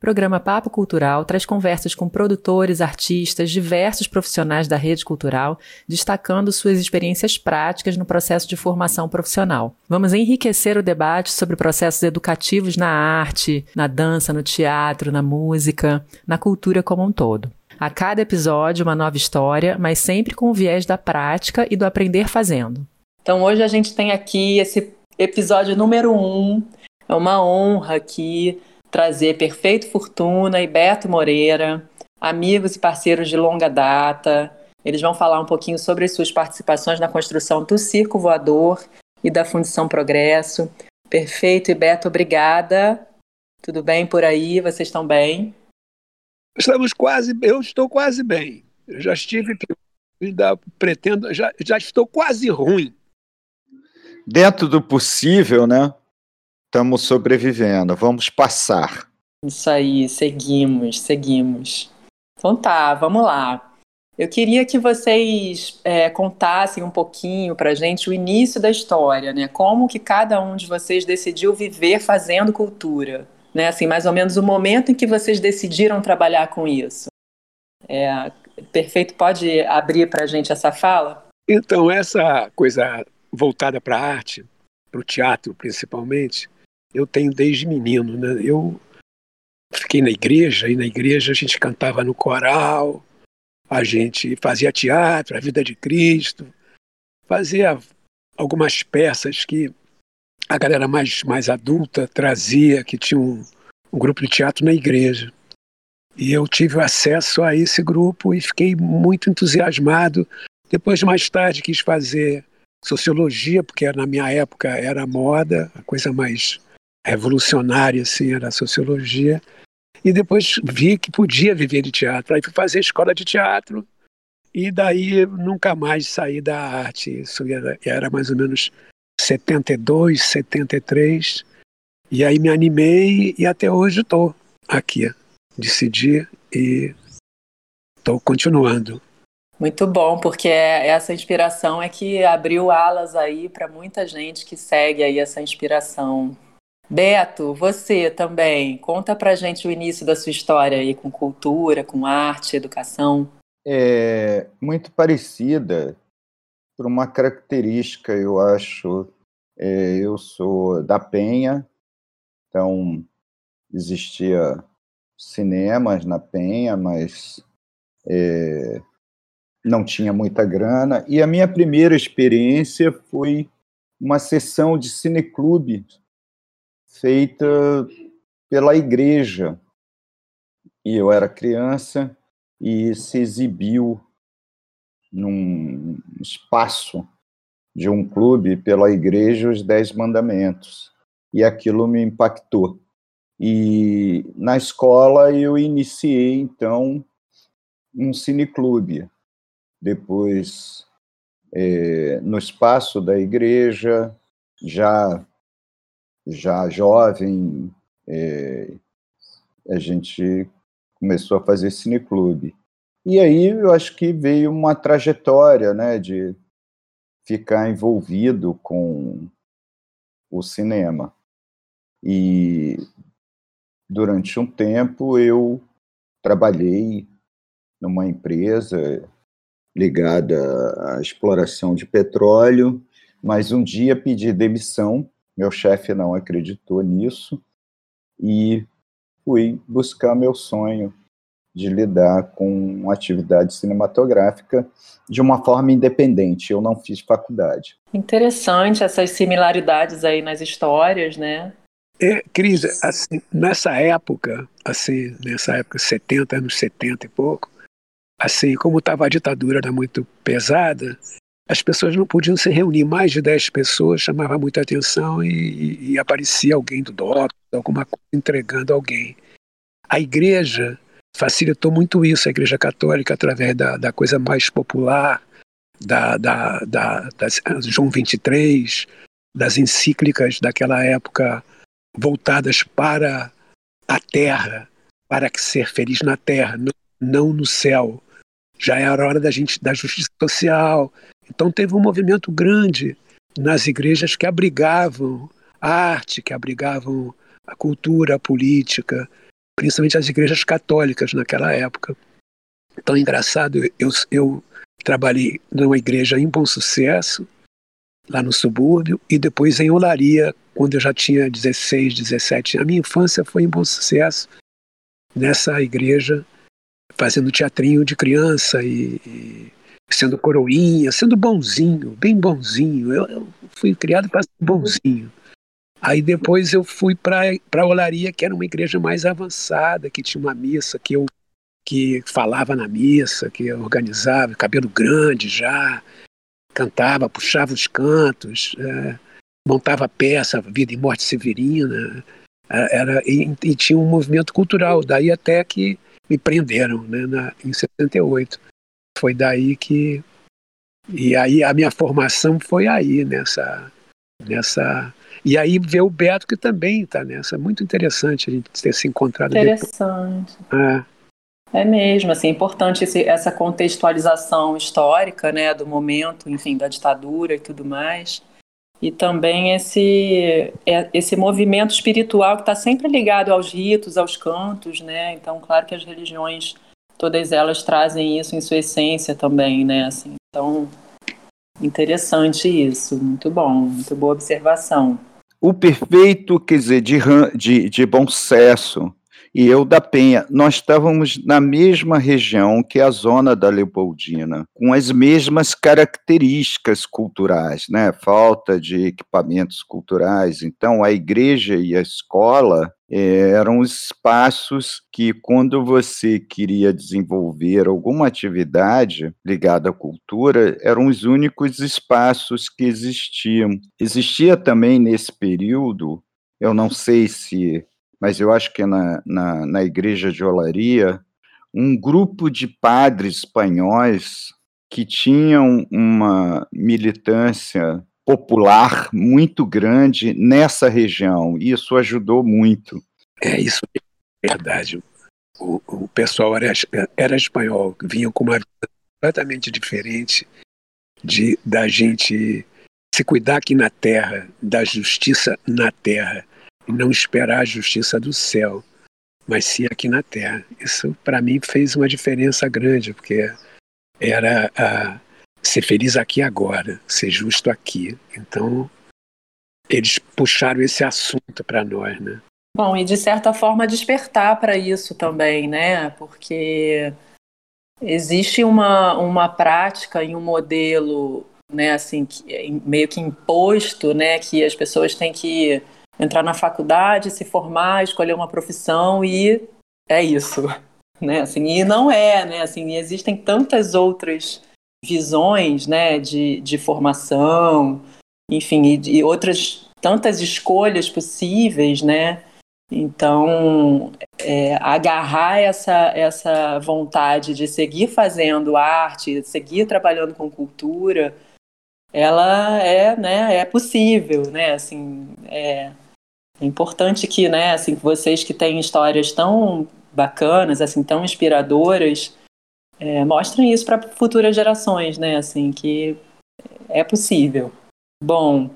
Programa Papo Cultural traz conversas com produtores, artistas, diversos profissionais da rede cultural, destacando suas experiências práticas no processo de formação profissional. Vamos enriquecer o debate sobre processos educativos na arte, na dança, no teatro, na música, na cultura como um todo. A cada episódio, uma nova história, mas sempre com o viés da prática e do aprender fazendo. Então, hoje a gente tem aqui esse episódio número um. É uma honra aqui trazer Perfeito Fortuna e Beto Moreira, amigos e parceiros de longa data. Eles vão falar um pouquinho sobre as suas participações na construção do Circo Voador e da Fundição Progresso. Perfeito e Beto, obrigada. Tudo bem por aí? Vocês estão bem? Estamos quase, eu estou quase bem. Eu já estive, ainda pretendo, já, já estou quase ruim. Dentro do possível, né? Estamos sobrevivendo, vamos passar. Isso aí, seguimos, seguimos. Então tá, vamos lá. Eu queria que vocês é, contassem um pouquinho para gente o início da história, né? Como que cada um de vocês decidiu viver fazendo cultura, né? Assim, mais ou menos o momento em que vocês decidiram trabalhar com isso. É, perfeito, pode abrir para a gente essa fala? Então, essa coisa voltada para a arte, para o teatro principalmente, eu tenho desde menino, né? Eu fiquei na igreja e na igreja a gente cantava no coral, a gente fazia teatro, a vida de Cristo, fazia algumas peças que a galera mais, mais adulta trazia, que tinha um, um grupo de teatro na igreja. E eu tive acesso a esse grupo e fiquei muito entusiasmado. Depois, mais tarde, quis fazer sociologia, porque na minha época era moda, a coisa mais revolucionária assim era a sociologia. E depois vi que podia viver de teatro. Aí fui fazer escola de teatro e daí nunca mais saí da arte. Isso era, era mais ou menos 72 73 e aí me animei e até hoje estou aqui decidi e estou continuando. Muito bom, porque essa inspiração é que abriu alas aí para muita gente que segue aí essa inspiração. Beto, você também, conta pra gente o início da sua história aí com cultura, com arte, educação. É muito parecida por uma característica, eu acho. É, eu sou da Penha, então existia cinemas na Penha, mas é, não tinha muita grana. E a minha primeira experiência foi uma sessão de cineclube feita pela igreja. E eu era criança e se exibiu num espaço de um clube pela igreja os Dez Mandamentos. E aquilo me impactou. E na escola eu iniciei, então, um cineclube. Depois, é, no espaço da igreja, já já jovem, é, a gente começou a fazer cineclube. E aí eu acho que veio uma trajetória né, de ficar envolvido com o cinema. E durante um tempo eu trabalhei numa empresa ligada à exploração de petróleo, mas um dia pedi demissão meu chefe não acreditou nisso e fui buscar meu sonho de lidar com atividade cinematográfica de uma forma independente. Eu não fiz faculdade. Interessante essas similaridades aí nas histórias, né? É, Cris, assim, nessa época, assim, nessa época 70, anos 70 e pouco, assim, como estava a ditadura era muito pesada, as pessoas não podiam se reunir, mais de 10 pessoas chamava muita atenção e, e, aparecia alguém do DOC, alguma coisa entregando alguém. A igreja facilitou muito isso, a igreja católica, através da, da coisa mais popular, da, da, da, das, João 23, das encíclicas daquela época voltadas para a terra, para ser feliz na terra, não, não no céu. Já era hora da gente da justiça social, então teve um movimento grande nas igrejas que abrigavam a arte, que abrigavam a cultura, a política. principalmente as igrejas católicas naquela época. Então, engraçado, eu, eu trabalhei numa igreja em Bom Sucesso, lá no subúrbio, e depois em Olaria, quando eu já tinha 16, 17. A minha infância foi em Bom Sucesso, nessa igreja, fazendo teatrinho de criança e, e sendo coroinha, sendo bonzinho, bem bonzinho. Eu, eu fui criado para ser bonzinho. Aí depois eu fui para Olaria, que era uma igreja mais avançada, que tinha uma missa que eu que falava na missa, que organizava, cabelo grande já, cantava, puxava os cantos, é, montava peça, Vida e Morte Severina, é, era, e, e, tinha um movimento cultural, daí até que me prenderam né, na, em 78. Foi daí que. E aí a minha formação foi aí, nessa. nessa e aí ver o Beto que também está nessa. Muito interessante a gente ter se encontrado. Interessante. É. É mesmo, assim, é importante esse, essa contextualização histórica, né, do momento, enfim, da ditadura e tudo mais, e também esse, é, esse movimento espiritual que está sempre ligado aos ritos, aos cantos, né, então, claro que as religiões, todas elas trazem isso em sua essência também, né, assim, então, interessante isso, muito bom, muito boa observação. O perfeito, quer dizer, de, de, de bom sucesso, e eu da Penha, nós estávamos na mesma região que a zona da Leopoldina, com as mesmas características culturais, né? Falta de equipamentos culturais. Então, a igreja e a escola eh, eram os espaços que, quando você queria desenvolver alguma atividade ligada à cultura, eram os únicos espaços que existiam. Existia também nesse período, eu não sei se mas eu acho que na, na, na igreja de Olaria, um grupo de padres espanhóis que tinham uma militância popular muito grande nessa região. E isso ajudou muito. É isso, é verdade. O, o pessoal era, era espanhol, vinha com uma vida completamente diferente de da gente se cuidar aqui na terra, da justiça na terra e não esperar a justiça do céu, mas sim aqui na terra. Isso para mim fez uma diferença grande, porque era a, ser feliz aqui agora, ser justo aqui. Então eles puxaram esse assunto para nós, né? Bom, e de certa forma despertar para isso também, né? Porque existe uma, uma prática e um modelo, né, assim, meio que imposto, né, que as pessoas têm que entrar na faculdade, se formar, escolher uma profissão e é isso, né? Assim, e não é, né? Assim, existem tantas outras visões, né, de, de formação, enfim, e, e outras tantas escolhas possíveis, né? Então, é, agarrar essa, essa vontade de seguir fazendo arte, seguir trabalhando com cultura, ela é, né, é possível, né? Assim, é, é importante que, né, assim, vocês que têm histórias tão bacanas, assim, tão inspiradoras, é, mostrem isso para futuras gerações, né, assim, que é possível. Bom,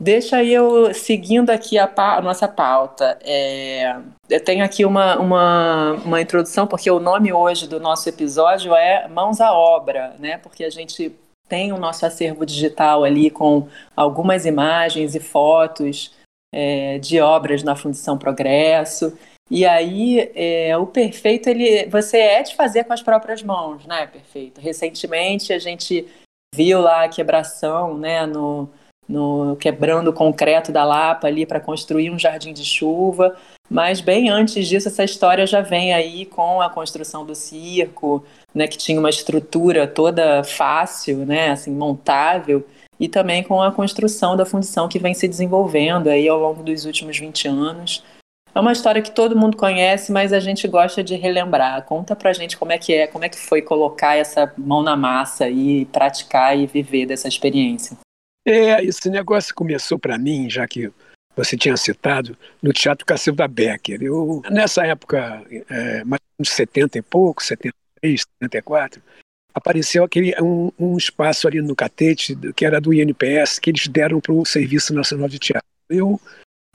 deixa eu seguindo aqui a, pa a nossa pauta. É, eu tenho aqui uma, uma, uma introdução, porque o nome hoje do nosso episódio é Mãos à Obra, né, porque a gente tem o nosso acervo digital ali com algumas imagens e fotos é, de obras na Fundição Progresso. E aí, é, o perfeito, ele, você é de fazer com as próprias mãos, né? Perfeito. Recentemente, a gente viu lá a quebração, né? No, no quebrando o concreto da Lapa ali para construir um jardim de chuva. Mas bem antes disso, essa história já vem aí com a construção do circo, né? Que tinha uma estrutura toda fácil, né? Assim, montável e também com a construção da fundição que vem se desenvolvendo aí ao longo dos últimos 20 anos. É uma história que todo mundo conhece, mas a gente gosta de relembrar. Conta pra gente como é que é, como é que foi colocar essa mão na massa e praticar e viver dessa experiência. É, esse negócio começou para mim, já que você tinha citado, no Teatro Cacilda Becker. Eu, nessa época, é, mais uns 70 e pouco, 73, 74, apareceu aquele um, um, espaço ali no Catete, que era do INPS, que eles deram para o Serviço Nacional de Teatro. Eu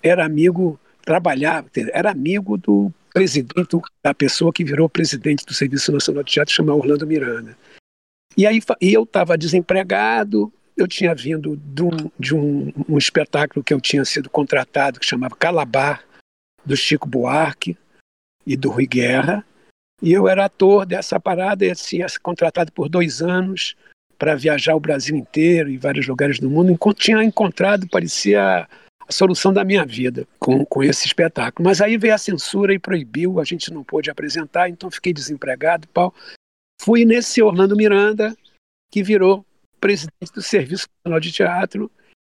era amigo, trabalhava, era amigo do presidente, da pessoa que virou presidente do Serviço Nacional de Teatro, chamado Orlando Miranda. E aí e eu estava desempregado, eu tinha vindo de, um, de um, um, espetáculo que eu tinha sido contratado, que chamava Calabar, do Chico Buarque e do Rui Guerra, e eu era ator dessa parada, e assim, contratado por dois anos para viajar o Brasil inteiro e vários lugares do mundo. Tinha encontrado, parecia solução da minha vida com, com esse espetáculo. Mas aí veio a censura e proibiu, a gente não pôde apresentar, então fiquei desempregado. Pau. Fui nesse Orlando Miranda, que virou presidente do Serviço Nacional de Teatro,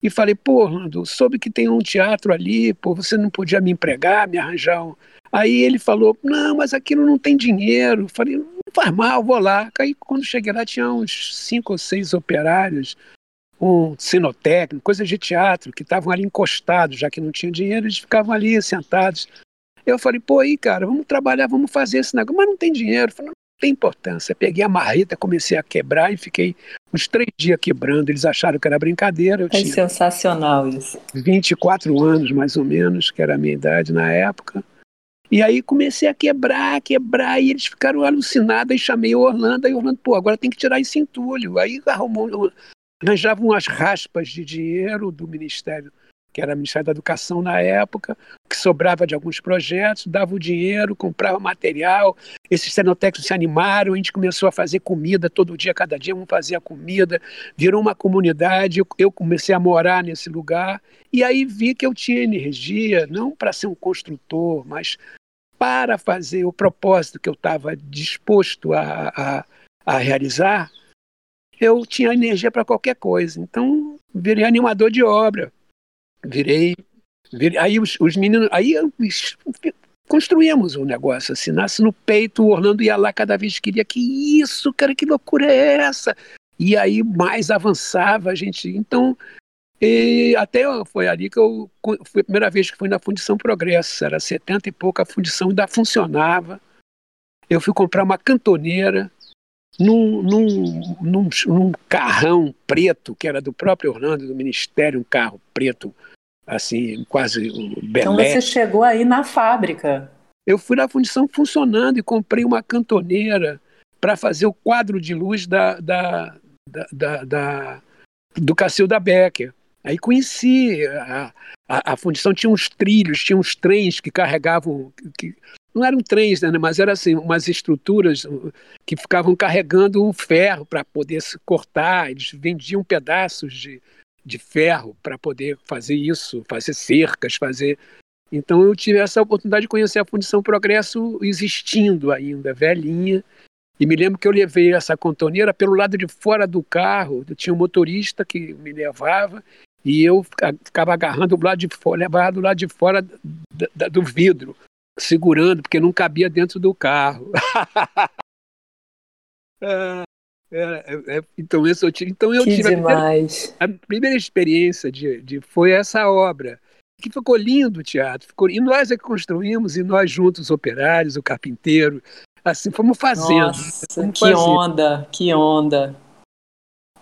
e falei, pô, Orlando, soube que tem um teatro ali, pô, você não podia me empregar, me arranjar um... Aí ele falou, não, mas aquilo não tem dinheiro. Falei, não faz mal, vou lá. Aí quando cheguei lá tinha uns cinco ou seis operários, um cenotécnico, coisas de teatro, que estavam ali encostados, já que não tinha dinheiro, eles ficavam ali sentados. Eu falei, pô, aí, cara, vamos trabalhar, vamos fazer esse negócio, mas não tem dinheiro. falei, não tem importância. Peguei a marreta, comecei a quebrar e fiquei uns três dias quebrando. Eles acharam que era brincadeira. Eu é tinha sensacional isso. 24 anos, mais ou menos, que era a minha idade na época. E aí comecei a quebrar, quebrar, e eles ficaram alucinados, e chamei o Orlando, e o Orlando, pô, agora tem que tirar esse entulho. Aí arrumou, arranjavam umas raspas de dinheiro do Ministério, que era o Ministério da Educação na época, que sobrava de alguns projetos, dava o dinheiro, comprava material, esses cenotécnicos se animaram, a gente começou a fazer comida todo dia, cada dia um fazia comida, virou uma comunidade, eu comecei a morar nesse lugar, e aí vi que eu tinha energia, não para ser um construtor, mas para fazer o propósito que eu estava disposto a, a, a realizar, eu tinha energia para qualquer coisa. Então, virei animador de obra. Virei. virei aí os, os meninos. Aí construímos o um negócio assim, nasce no peito, o Orlando ia lá cada vez que queria. Que isso, cara, que loucura é essa? E aí mais avançava a gente. Então, e até foi ali que eu foi a primeira vez que fui na Fundição Progresso, era 70 e pouco, a fundição ainda funcionava. Eu fui comprar uma cantoneira, num, num, num, num, carrão preto, que era do próprio Orlando, do Ministério, um carro preto, assim, quase belé. Então você chegou aí na fábrica. Eu fui na fundição funcionando e comprei uma cantoneira para fazer o quadro de luz da, da, da, da, da do Cacilda Becker. Aí conheci, a, a, a fundição tinha uns trilhos, tinha uns trens que carregavam, que, não eram trens, né, mas eram assim, umas estruturas uh, que ficavam carregando o ferro para poder se cortar, eles vendiam pedaços de, de ferro para poder fazer isso, fazer cercas, fazer. Então eu tive essa oportunidade de conhecer a Fundição Progresso existindo ainda, velhinha. E me lembro que eu levei essa contoneira pelo lado de fora do carro, tinha um motorista que me levava e eu ficava agarrando do lado de fora, levava do lado de fora do vidro segurando, porque não cabia dentro do carro. é, é, é, então, eu, então eu que tive demais. A, primeira, a primeira experiência de, de, foi essa obra, que ficou lindo o teatro. Ficou, e nós é que construímos, e nós juntos, os operários, o carpinteiro, assim, fomos fazendo. Nossa, fomos que fazendo. onda, que onda.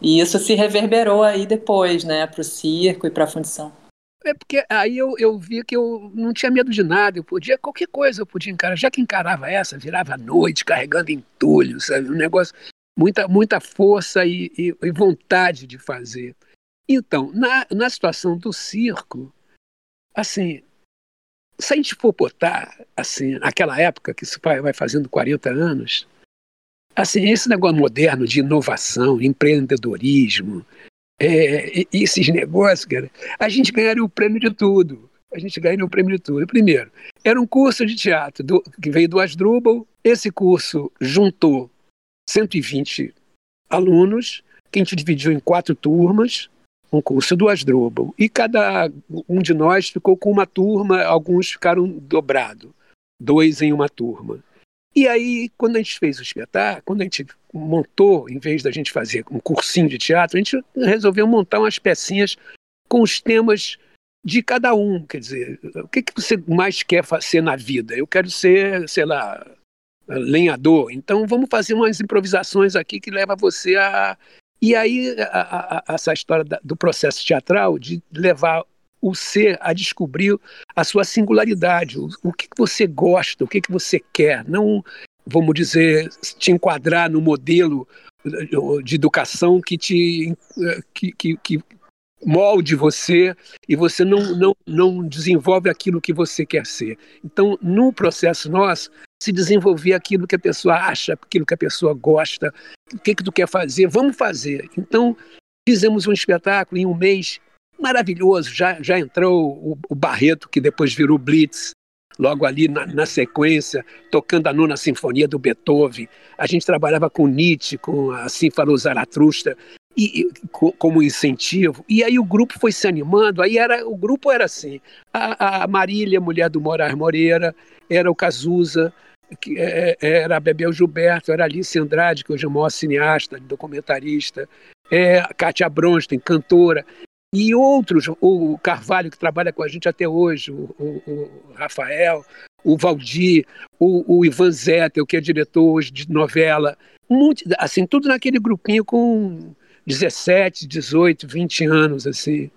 E isso se reverberou aí depois, né, para o circo e para a fundição. É porque aí eu, eu vi que eu não tinha medo de nada, eu podia, qualquer coisa eu podia encarar. Já que encarava essa, virava à noite, carregando entulho, sabe? Um negócio, muita, muita força e, e, e vontade de fazer. Então, na, na situação do circo, assim, se a gente for botar, assim, naquela época, que isso vai, vai fazendo 40 anos, assim, esse negócio moderno de inovação, empreendedorismo, é, esses negócios, cara, a gente ganharia o prêmio de tudo. A gente ganharia o prêmio de tudo. Primeiro, era um curso de teatro do, que veio do Asdrubal. Esse curso juntou 120 alunos, que a gente dividiu em quatro turmas, um curso do Asdrubal. E cada um de nós ficou com uma turma, alguns ficaram dobrado, dois em uma turma. E aí, quando a gente fez o espetáculo, quando a gente montou, em vez da gente fazer um cursinho de teatro, a gente resolveu montar umas pecinhas com os temas de cada um. Quer dizer, o que, que você mais quer fazer na vida? Eu quero ser, sei lá, lenhador. Então vamos fazer umas improvisações aqui que leva você a. E aí, a, a, a, essa história da, do processo teatral, de levar o ser a descobrir a sua singularidade, o, o que, que você gosta, o que, que você quer, não, vamos dizer, te enquadrar no modelo de educação que te que, que, que molde você e você não, não, não desenvolve aquilo que você quer ser. Então, no processo nosso, se desenvolver aquilo que a pessoa acha, aquilo que a pessoa gosta, o que, que tu quer fazer, vamos fazer. Então, fizemos um espetáculo em um mês maravilhoso, já, já entrou o, o Barreto, que depois virou Blitz, logo ali na, na, sequência, tocando a nona sinfonia do Beethoven. A gente trabalhava com Nietzsche, com assim falou Zaratustra, e, e como incentivo. E aí o grupo foi se animando. Aí era o grupo era assim: a, a Marília, mulher do Moraes Moreira, era o Cazuza, que é, é, era a Bebel Gilberto, era a Alice Andrade, que hoje é a maior cineasta, documentarista, é, a Kátia Bronstein, cantora, e outros, o Carvalho, que trabalha com a gente até hoje, o, o, o Rafael, o Valdir, o, o Ivan Zettel, que é diretor hoje de novela, um assim, tudo naquele grupinho com 17, 18, 20 anos, assim.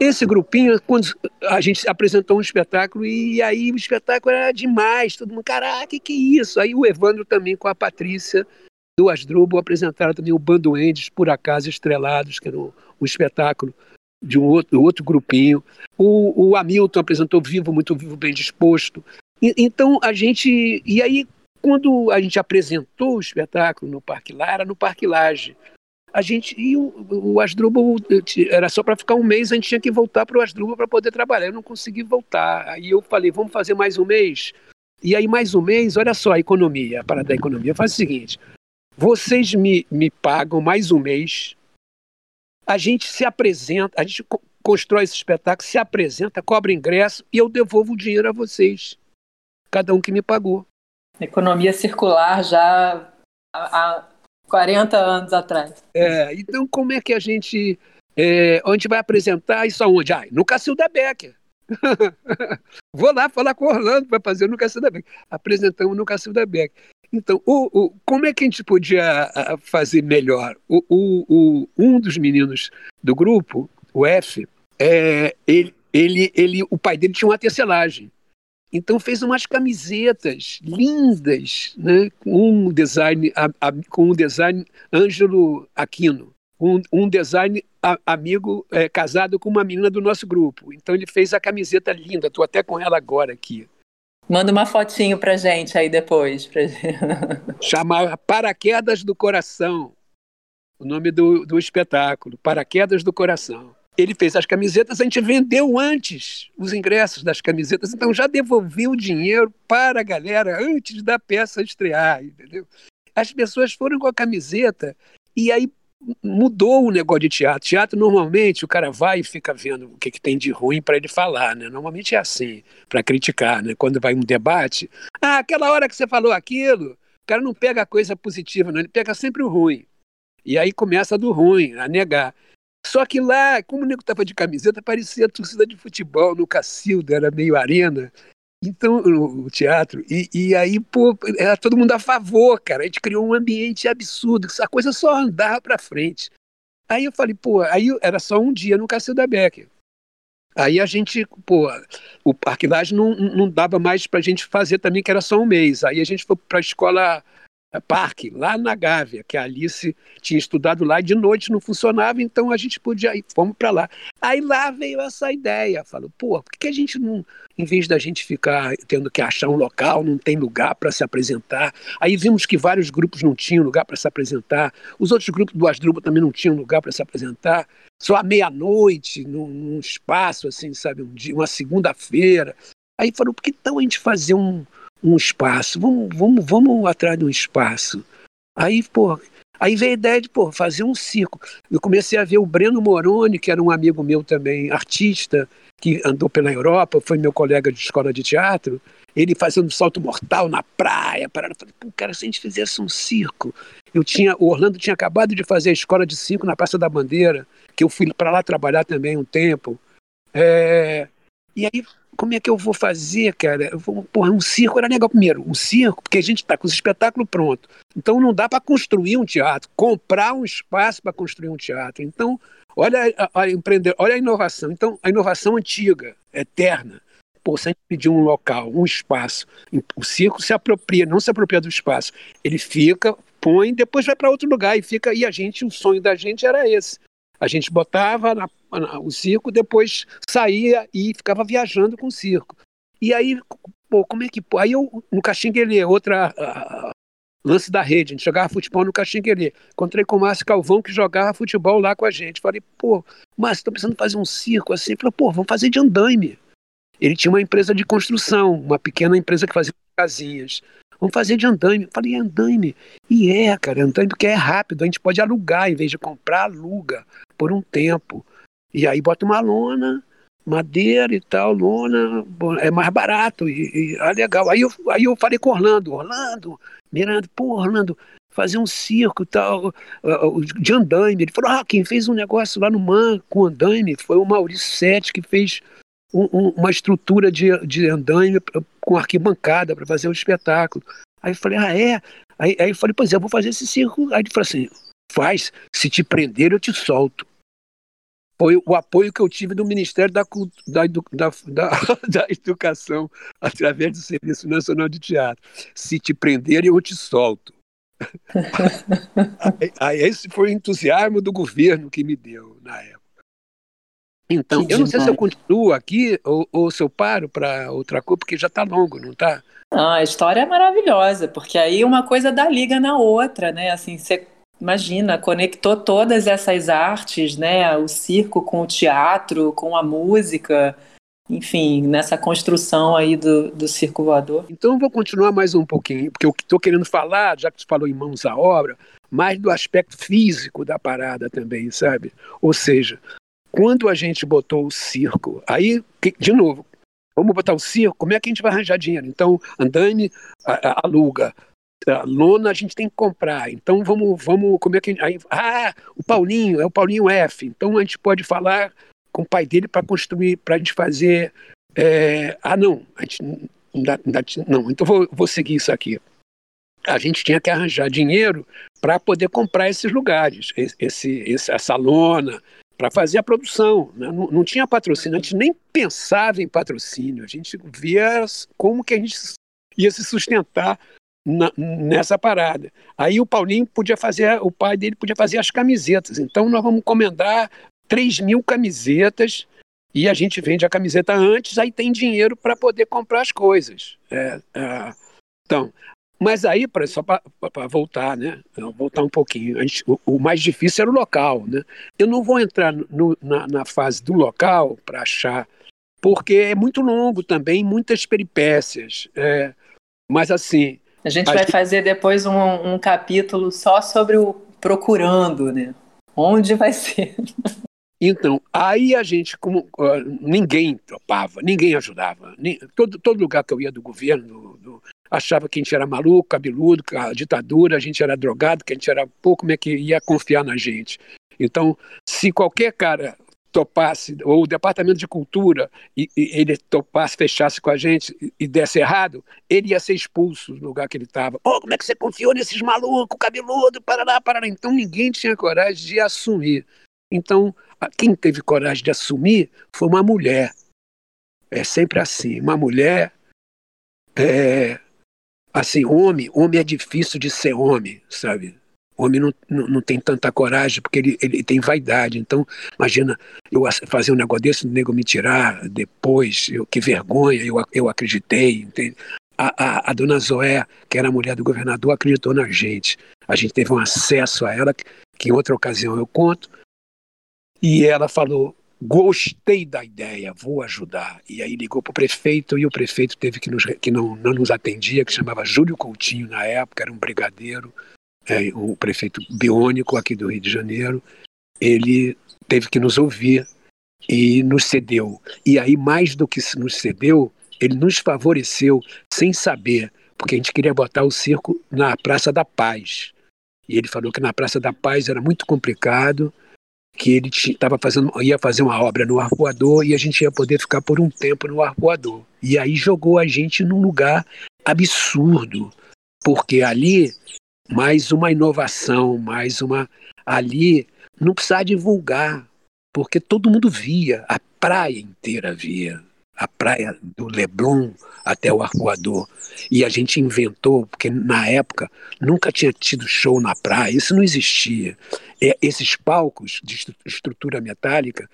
Esse grupinho, quando a gente apresentou um espetáculo, e aí o espetáculo era demais, todo mundo, caraca, que que é isso? Aí o Evandro também com a Patrícia do Asdrubal apresentaram também o Bando Endes, Por Acaso Estrelados, que era um espetáculo de um outro, outro grupinho. O, o Hamilton apresentou Vivo, Muito Vivo, Bem Disposto. E, então a gente. E aí, quando a gente apresentou o espetáculo no Parque Lara, no Parque Laje, a gente e o, o Asdrubal era só para ficar um mês, a gente tinha que voltar para o Asdrubal para poder trabalhar. Eu não consegui voltar. Aí eu falei, vamos fazer mais um mês. E aí mais um mês, olha só a economia, a parada da economia. Faz o seguinte: vocês me, me pagam mais um mês, a gente se apresenta, a gente constrói esse espetáculo, se apresenta, cobra ingresso e eu devolvo o dinheiro a vocês, cada um que me pagou. Economia circular já há 40 anos atrás. É, então como é que a gente. É, a gente vai apresentar isso aonde? Ah, no Cacilda Becker. Vou lá falar com o Orlando para fazer no Cacilda Becker. Apresentamos no Cacilda Becker. Então, o, o, como é que a gente podia fazer melhor? O, um dos meninos do grupo, o F, é, ele, ele, ele, o pai dele tinha uma tecelagem. Então fez umas camisetas lindas, né, com um design, a, a, com um design Ângelo Aquino, um, um design a, amigo é, casado com uma menina do nosso grupo. Então ele fez a camiseta linda. Estou até com ela agora aqui. Manda uma fotinho pra gente aí depois. Pra... Chamava Paraquedas do Coração, o nome do, do espetáculo, Paraquedas do Coração. Ele fez as camisetas, a gente vendeu antes os ingressos das camisetas, então já devolveu o dinheiro para a galera antes da peça estrear, entendeu? As pessoas foram com a camiseta e aí mudou o negócio de teatro. Teatro, normalmente, o cara vai e fica vendo o que, que tem de ruim para ele falar, né? Normalmente é assim, para criticar, né? Quando vai um debate, ah, aquela hora que você falou aquilo, o cara não pega a coisa positiva, não, ele pega sempre o ruim. E aí começa do ruim, a negar. Só que lá, como o nego estava de camiseta, parecia torcida de futebol no Cacilda, era meio arena. Então, o teatro, e, e, aí, pô, era todo mundo a favor, cara. A gente criou um ambiente absurdo, a coisa só andava para frente. Aí eu falei, pô, aí era só um dia no Cacilda Becker. Aí a gente, pô, o Parque Laje não, não dava mais pra gente fazer também, que era só um mês. Aí a gente foi pra escola é, parque, lá na Gávea, que a Alice tinha estudado lá, e de noite não funcionava, então a gente podia ir, fomos para lá. Aí lá veio essa ideia, falou, pô, por que a gente não, em vez da gente ficar tendo que achar um local, não tem lugar para se apresentar? Aí vimos que vários grupos não tinham lugar para se apresentar, os outros grupos do Asdrubal também não tinham lugar para se apresentar, só à meia-noite, num, num, espaço assim, sabe, um dia, uma segunda-feira. Aí falou, por que então a gente fazer um um espaço, vamos, vamos, vamos atrás de um espaço. Aí, pô, aí veio a ideia de pô, fazer um circo. Eu comecei a ver o Breno Moroni, que era um amigo meu também, artista, que andou pela Europa, foi meu colega de escola de teatro, ele fazendo salto mortal na praia, parada. Falei, pô, cara, se a gente fizesse um circo. Eu tinha, o Orlando tinha acabado de fazer a escola de circo na Praça da Bandeira, que eu fui para lá trabalhar também um tempo. É, E aí, como é que eu vou fazer, cara? Eu vou, porra, um circo era legal primeiro. Um circo, porque a gente está com os espetáculos pronto. Então não dá para construir um teatro, comprar um espaço para construir um teatro. Então, olha a, a, empreender, olha a inovação. Então, a inovação antiga, eterna. Pô, se a gente pedir um local, um espaço, o circo se apropria, não se apropria do espaço. Ele fica, põe, depois vai para outro lugar e fica. E a gente, o sonho da gente era esse. A gente botava na, o circo, depois saía e ficava viajando com o circo. E aí, pô, como é que. Aí eu, no Caxinguelê, outra. Lance da rede, a gente jogava futebol no Caxinguelê. Encontrei com o Márcio Calvão, que jogava futebol lá com a gente. Falei, pô, Márcio, tô precisando fazer um circo assim. Ele falou, pô, vamos fazer de andaime. Ele tinha uma empresa de construção, uma pequena empresa que fazia casinhas. Vamos fazer de andaime. Falei, andaime. E é, cara, andaime porque é rápido, a gente pode alugar, em vez de comprar, aluga por um tempo. E aí bota uma lona, madeira e tal, lona, é mais barato e, e é legal. Aí eu, aí eu falei com Orlando, Orlando, Miranda, pô, Orlando, fazer um circo e tal, de andaime. Ele falou, ah, quem fez um negócio lá no Man com andaime foi o Maurício Sete, que fez um, um, uma estrutura de, de andaime com arquibancada para fazer o um espetáculo. Aí eu falei, ah, é? Aí, aí eu falei, pois é, eu vou fazer esse circo. Aí ele falou assim, faz, se te prender eu te solto. Foi o apoio que eu tive do Ministério da, da, da, da, Educação através do Serviço Nacional de Teatro. Se te prender eu te solto. aí, esse foi o entusiasmo do governo que me deu na época. Então, que eu não sei se eu continuo aqui ou, ou se eu paro para outra coisa, porque já está longo, não está? Não, a história é maravilhosa, porque aí uma coisa dá liga na outra, né? Assim, você imagina, conectou todas essas artes, né? O circo com o teatro, com a música, enfim, nessa construção aí do, do circo voador. Então eu vou continuar mais um pouquinho, porque eu estou querendo falar, já que você falou em mãos à obra, mais do aspecto físico da parada também, sabe? Ou seja, quando a gente botou o circo, aí, de novo, vamos botar o circo, como é que a gente vai arranjar dinheiro? Então, Andame aluga, a lona a gente tem que comprar. Então vamos, vamos como é que aí, ah, o Paulinho, é o Paulinho F. Então a gente pode falar com o pai dele para construir, para a gente fazer. É, ah, não, a gente não. Então vou, vou seguir isso aqui. A gente tinha que arranjar dinheiro para poder comprar esses lugares, esse, esse, essa lona, para fazer a produção. Né? Não, não, tinha patrocínio, a gente nem pensava em patrocínio, a gente via como que a gente ia se sustentar na, nessa parada. Aí o Paulinho podia fazer, o pai dele podia fazer as camisetas. Então nós vamos encomendar 3 mil camisetas e a gente vende a camiseta antes, aí tem dinheiro para poder comprar as coisas. É, é, então, mas aí, pra, só para voltar, né? Voltar um pouquinho. Gente, o, o, mais difícil era o local, né? Eu não vou entrar no, na, na, fase do local para achar, porque é muito longo também, muitas peripécias. É, mas assim. A gente vai fazer depois um, um capítulo só sobre o procurando, né? Onde vai ser? Então, aí a gente, como uh, ninguém topava, ninguém ajudava. Nem, todo, todo lugar que eu ia do governo, do, do, achava que a gente era maluco, cabeludo, a ditadura, a gente era drogado, que a gente era pouco, como é que ia confiar na gente. Então, se qualquer cara topasse, ou o Departamento de Cultura, e, e ele topasse, fechasse com a gente e, desse errado, ele ia ser expulso do lugar que ele estava. Pô, como é que você confiou nesses malucos, cabeludo, parará, parará. Então ninguém tinha coragem de assumir. Então, quem teve coragem de assumir foi uma mulher. É sempre assim, uma mulher é, assim, homem, homem é difícil de ser homem, sabe? Homem não, não, não, tem tanta coragem porque ele, ele tem vaidade. Então, imagina eu fazer um negócio desse, o nego me tirar depois, eu, que vergonha, eu, eu acreditei. Entende? A, a, a, dona Zoé, que era a mulher do governador, acreditou na gente. A gente teve um acesso a ela, que em outra ocasião eu conto, e ela falou: gostei da ideia, vou ajudar. E aí ligou para o prefeito e o prefeito teve que, nos, que não, não nos atendia, que chamava Júlio Coutinho na época, era um brigadeiro, é, o prefeito biônico aqui do Rio de Janeiro. Ele teve que nos ouvir e nos cedeu. E aí, mais do que nos cedeu, ele nos favoreceu sem saber, porque a gente queria botar o circo na Praça da Paz. E ele falou que na Praça da Paz era muito complicado, que ele estava fazendo, ia fazer uma obra no arpoador e a gente ia poder ficar por um tempo no arpoador. E aí jogou a gente num lugar absurdo, porque ali mais uma inovação, mais uma ali não precisava divulgar, porque todo mundo via, a praia inteira via, a praia do Leblon até o Arpoador. E a gente inventou, porque na época nunca tinha tido show na praia, isso não existia. É, esses palcos de estrutura metálica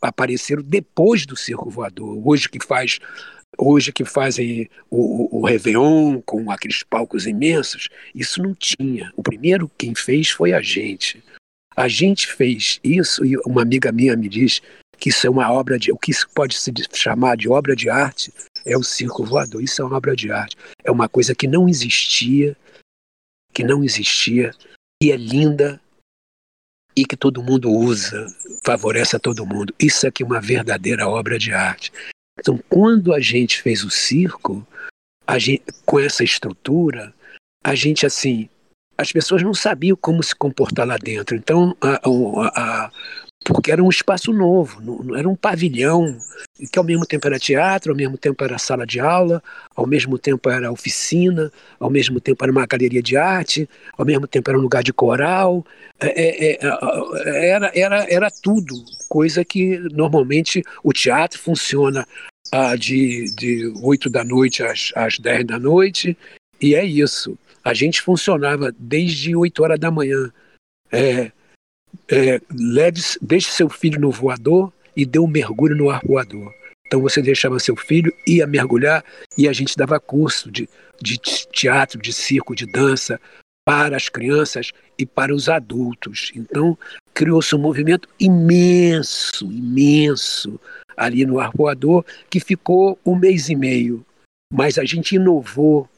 apareceram depois do circo voador. Hoje que faz hoje que fazem o, o, o Réveillon com aqueles palcos imensos, isso não tinha. O primeiro quem fez foi a gente. A gente fez isso e uma amiga minha me diz que isso é uma obra de. O que pode se chamar de obra de arte é o circo voador. Isso é uma obra de arte. É uma coisa que não existia, que não existia, e é linda e que todo mundo usa, favorece a todo mundo. Isso é uma verdadeira obra de arte. Então, quando a gente fez o circo, gente, com essa estrutura, a gente assim, as pessoas não sabiam como se comportar lá dentro. Então, a, a, a, porque era um espaço novo, não, era um pavilhão, que ao mesmo tempo era teatro, ao mesmo tempo era sala de aula, ao mesmo tempo era oficina, ao mesmo tempo era uma galeria de arte, ao mesmo tempo era um lugar de coral, é, é, é, era, era, era tudo, coisa que normalmente o teatro funciona ah, de, de 8 da noite às, às 10 da noite, e é isso. A gente funcionava desde 8 horas da manhã. É, é, leve, deixe seu filho no voador e dê um mergulho no arpoador. Então você deixava seu filho, ia mergulhar e a gente dava curso de, de teatro, de circo, de dança para as crianças e para os adultos. Então criou-se um movimento imenso, imenso ali no arpoador que ficou um mês e meio. Mas a gente inovou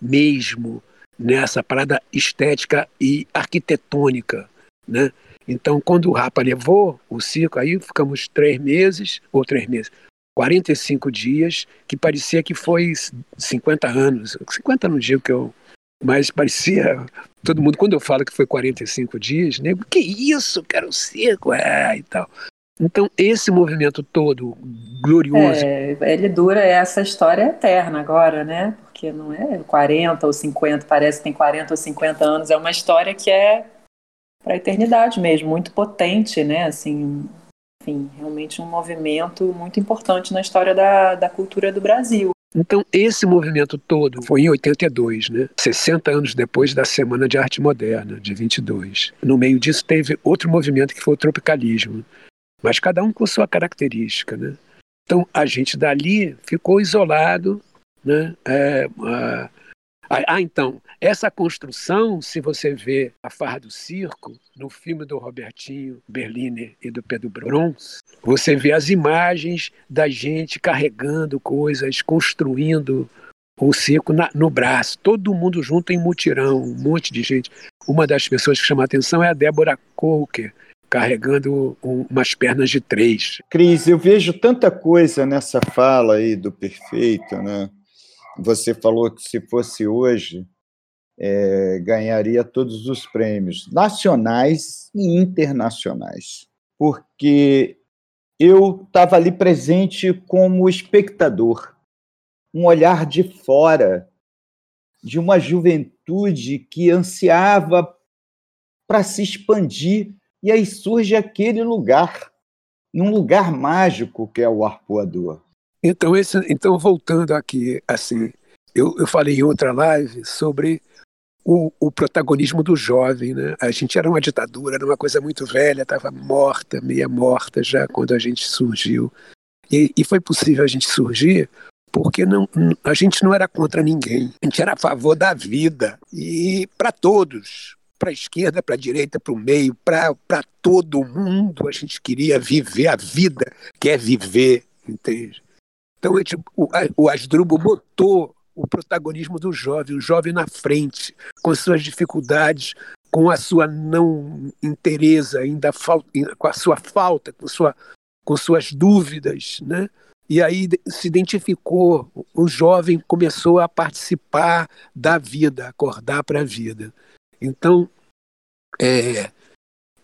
mesmo nessa parada estética e arquitetônica, né? Então, quando o Rapa levou o circo, aí ficamos três meses, ou três meses, 45 dias, que parecia que foi 50 anos. 50 não digo que eu. Mas parecia. Todo mundo, quando eu falo que foi 45 dias, nego, que isso, quero circo, é, e tal. Então, esse movimento todo, glorioso. É, ele dura essa história eterna agora, né? Porque não é 40 ou 50, parece que tem 40 ou 50 anos. É uma história que é para a eternidade mesmo, muito potente, né? Assim, enfim, realmente um movimento muito importante na história da, da cultura do Brasil. Então, esse movimento todo foi em 82, né? 60 anos depois da Semana de Arte Moderna, de 22. No meio disso, teve outro movimento que foi o tropicalismo, mas cada um com sua característica, né? Então, a gente dali ficou isolado, né? É, ah, ah, então, essa construção, se você vê a Farra do Circo, no filme do Robertinho Berliner e do Pedro Brons, você vê as imagens da gente carregando coisas, construindo o circo na, no braço, todo mundo junto em mutirão, um monte de gente. Uma das pessoas que chama a atenção é a Débora Coker, carregando um, umas pernas de três. Cris, eu vejo tanta coisa nessa fala aí do perfeito, né? Você falou que se fosse hoje, é, ganharia todos os prêmios nacionais e internacionais, porque eu estava ali presente como espectador, um olhar de fora de uma juventude que ansiava para se expandir e aí surge aquele lugar, num lugar mágico que é o arpoador. Então, esse, então voltando aqui, assim, eu, eu falei em outra live sobre o, o, protagonismo do jovem. Né? A gente era uma ditadura, era uma coisa muito velha, estava morta, meia morta já quando a gente surgiu. E, e foi possível a gente surgir porque não, a gente não era contra ninguém, a gente era a favor da vida e para todos, para a esquerda, para a direita, para o meio, para todo mundo. A gente queria viver a vida, quer viver, entende? Então gente, o, o botou o protagonismo do jovem, o jovem na frente, com suas dificuldades, com a sua não interesa, ainda com a sua falta, com, sua, com suas dúvidas, né? E aí se identificou, o jovem começou a participar da vida, acordar para a vida. Então, é,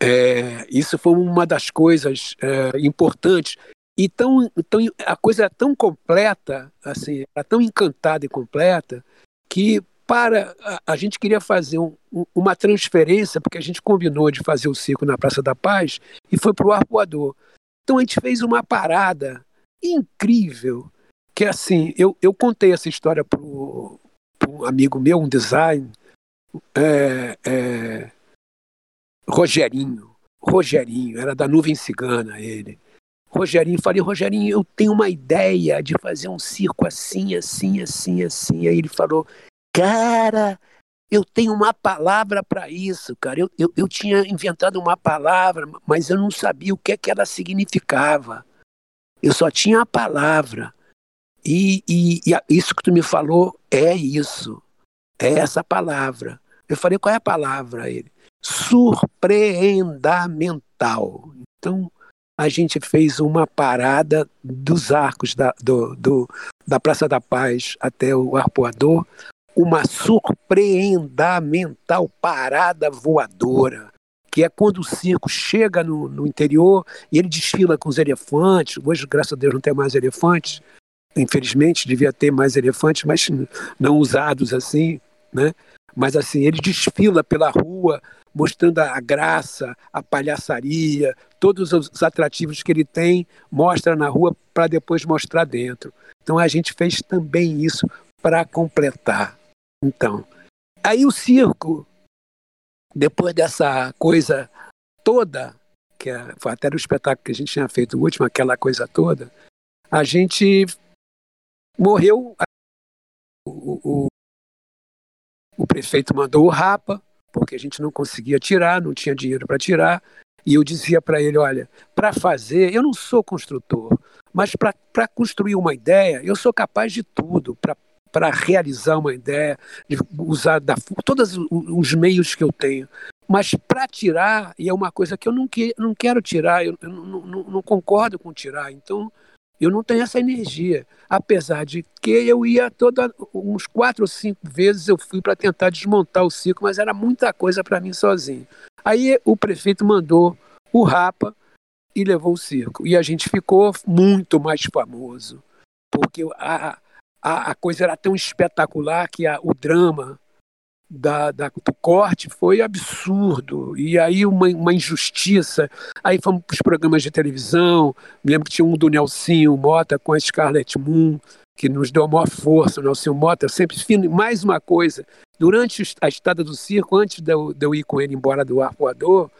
É, isso foi uma das coisas é, importantes. E tão, tão, a coisa é tão completa, assim, era tão encantada e completa, que para a, a gente queria fazer um, uma transferência, porque a gente combinou de fazer o circo na Praça da Paz, e foi para o Arpoador. Então a gente fez uma parada incrível, que assim, eu, eu contei essa história para um amigo meu, um design, é, é, Rogerinho, Rogerinho, era da Nuvem Cigana ele. Rogerinho, falei, Rogerinho, eu tenho uma ideia de fazer um circo assim, assim, assim, assim. Aí ele falou, cara, eu tenho uma palavra para isso, cara. Eu, eu, eu tinha inventado uma palavra, mas eu não sabia o que, é que ela significava. Eu só tinha a palavra. E, e, e isso que tu me falou é isso. É essa palavra. Eu falei, qual é a palavra? Ele, surpreendamental. Então, a gente fez uma parada dos arcos da, do, do, da Praça da Paz até o Arpoador, uma surpreendamental parada voadora, que é quando o circo chega no, no interior e ele desfila com os elefantes. Hoje, graças a Deus, não tem mais elefantes. Infelizmente, devia ter mais elefantes, mas não usados assim, né? Mas assim, ele desfila pela rua mostrando a graça, a palhaçaria, todos os atrativos que ele tem, mostra na rua para depois mostrar dentro. Então a gente fez também isso para completar. Então, aí o circo, depois dessa coisa toda, que é, foi até o espetáculo que a gente tinha feito o último, aquela coisa toda, a gente morreu. O, o, o prefeito mandou o Rapa, porque a gente não conseguia tirar, não tinha dinheiro para tirar. E eu dizia para ele: olha, para fazer, eu não sou construtor, mas para construir uma ideia, eu sou capaz de tudo, para realizar uma ideia, de usar da, todos os meios que eu tenho. Mas para tirar, e é uma coisa que eu não, que, não quero tirar, eu, eu não, não, não concordo com tirar. Então, eu não tenho essa energia, apesar de que eu ia toda uns quatro ou cinco vezes eu fui para tentar desmontar o ciclo, mas era muita coisa para mim sozinho. Aí o prefeito mandou o Rapa e levou o circo e a gente ficou muito mais famoso porque a, a, a coisa era tão espetacular que a, o drama da, da, do corte foi absurdo. E aí uma, uma injustiça. Aí fomos para os programas de televisão. Me lembro que tinha um do Nelsinho Mota com a Scarlett Moon, que nos deu a maior força. O Nelsinho Mota sempre. Mais uma coisa, durante a estada do circo, antes de eu, de eu ir com ele embora do Arpoador,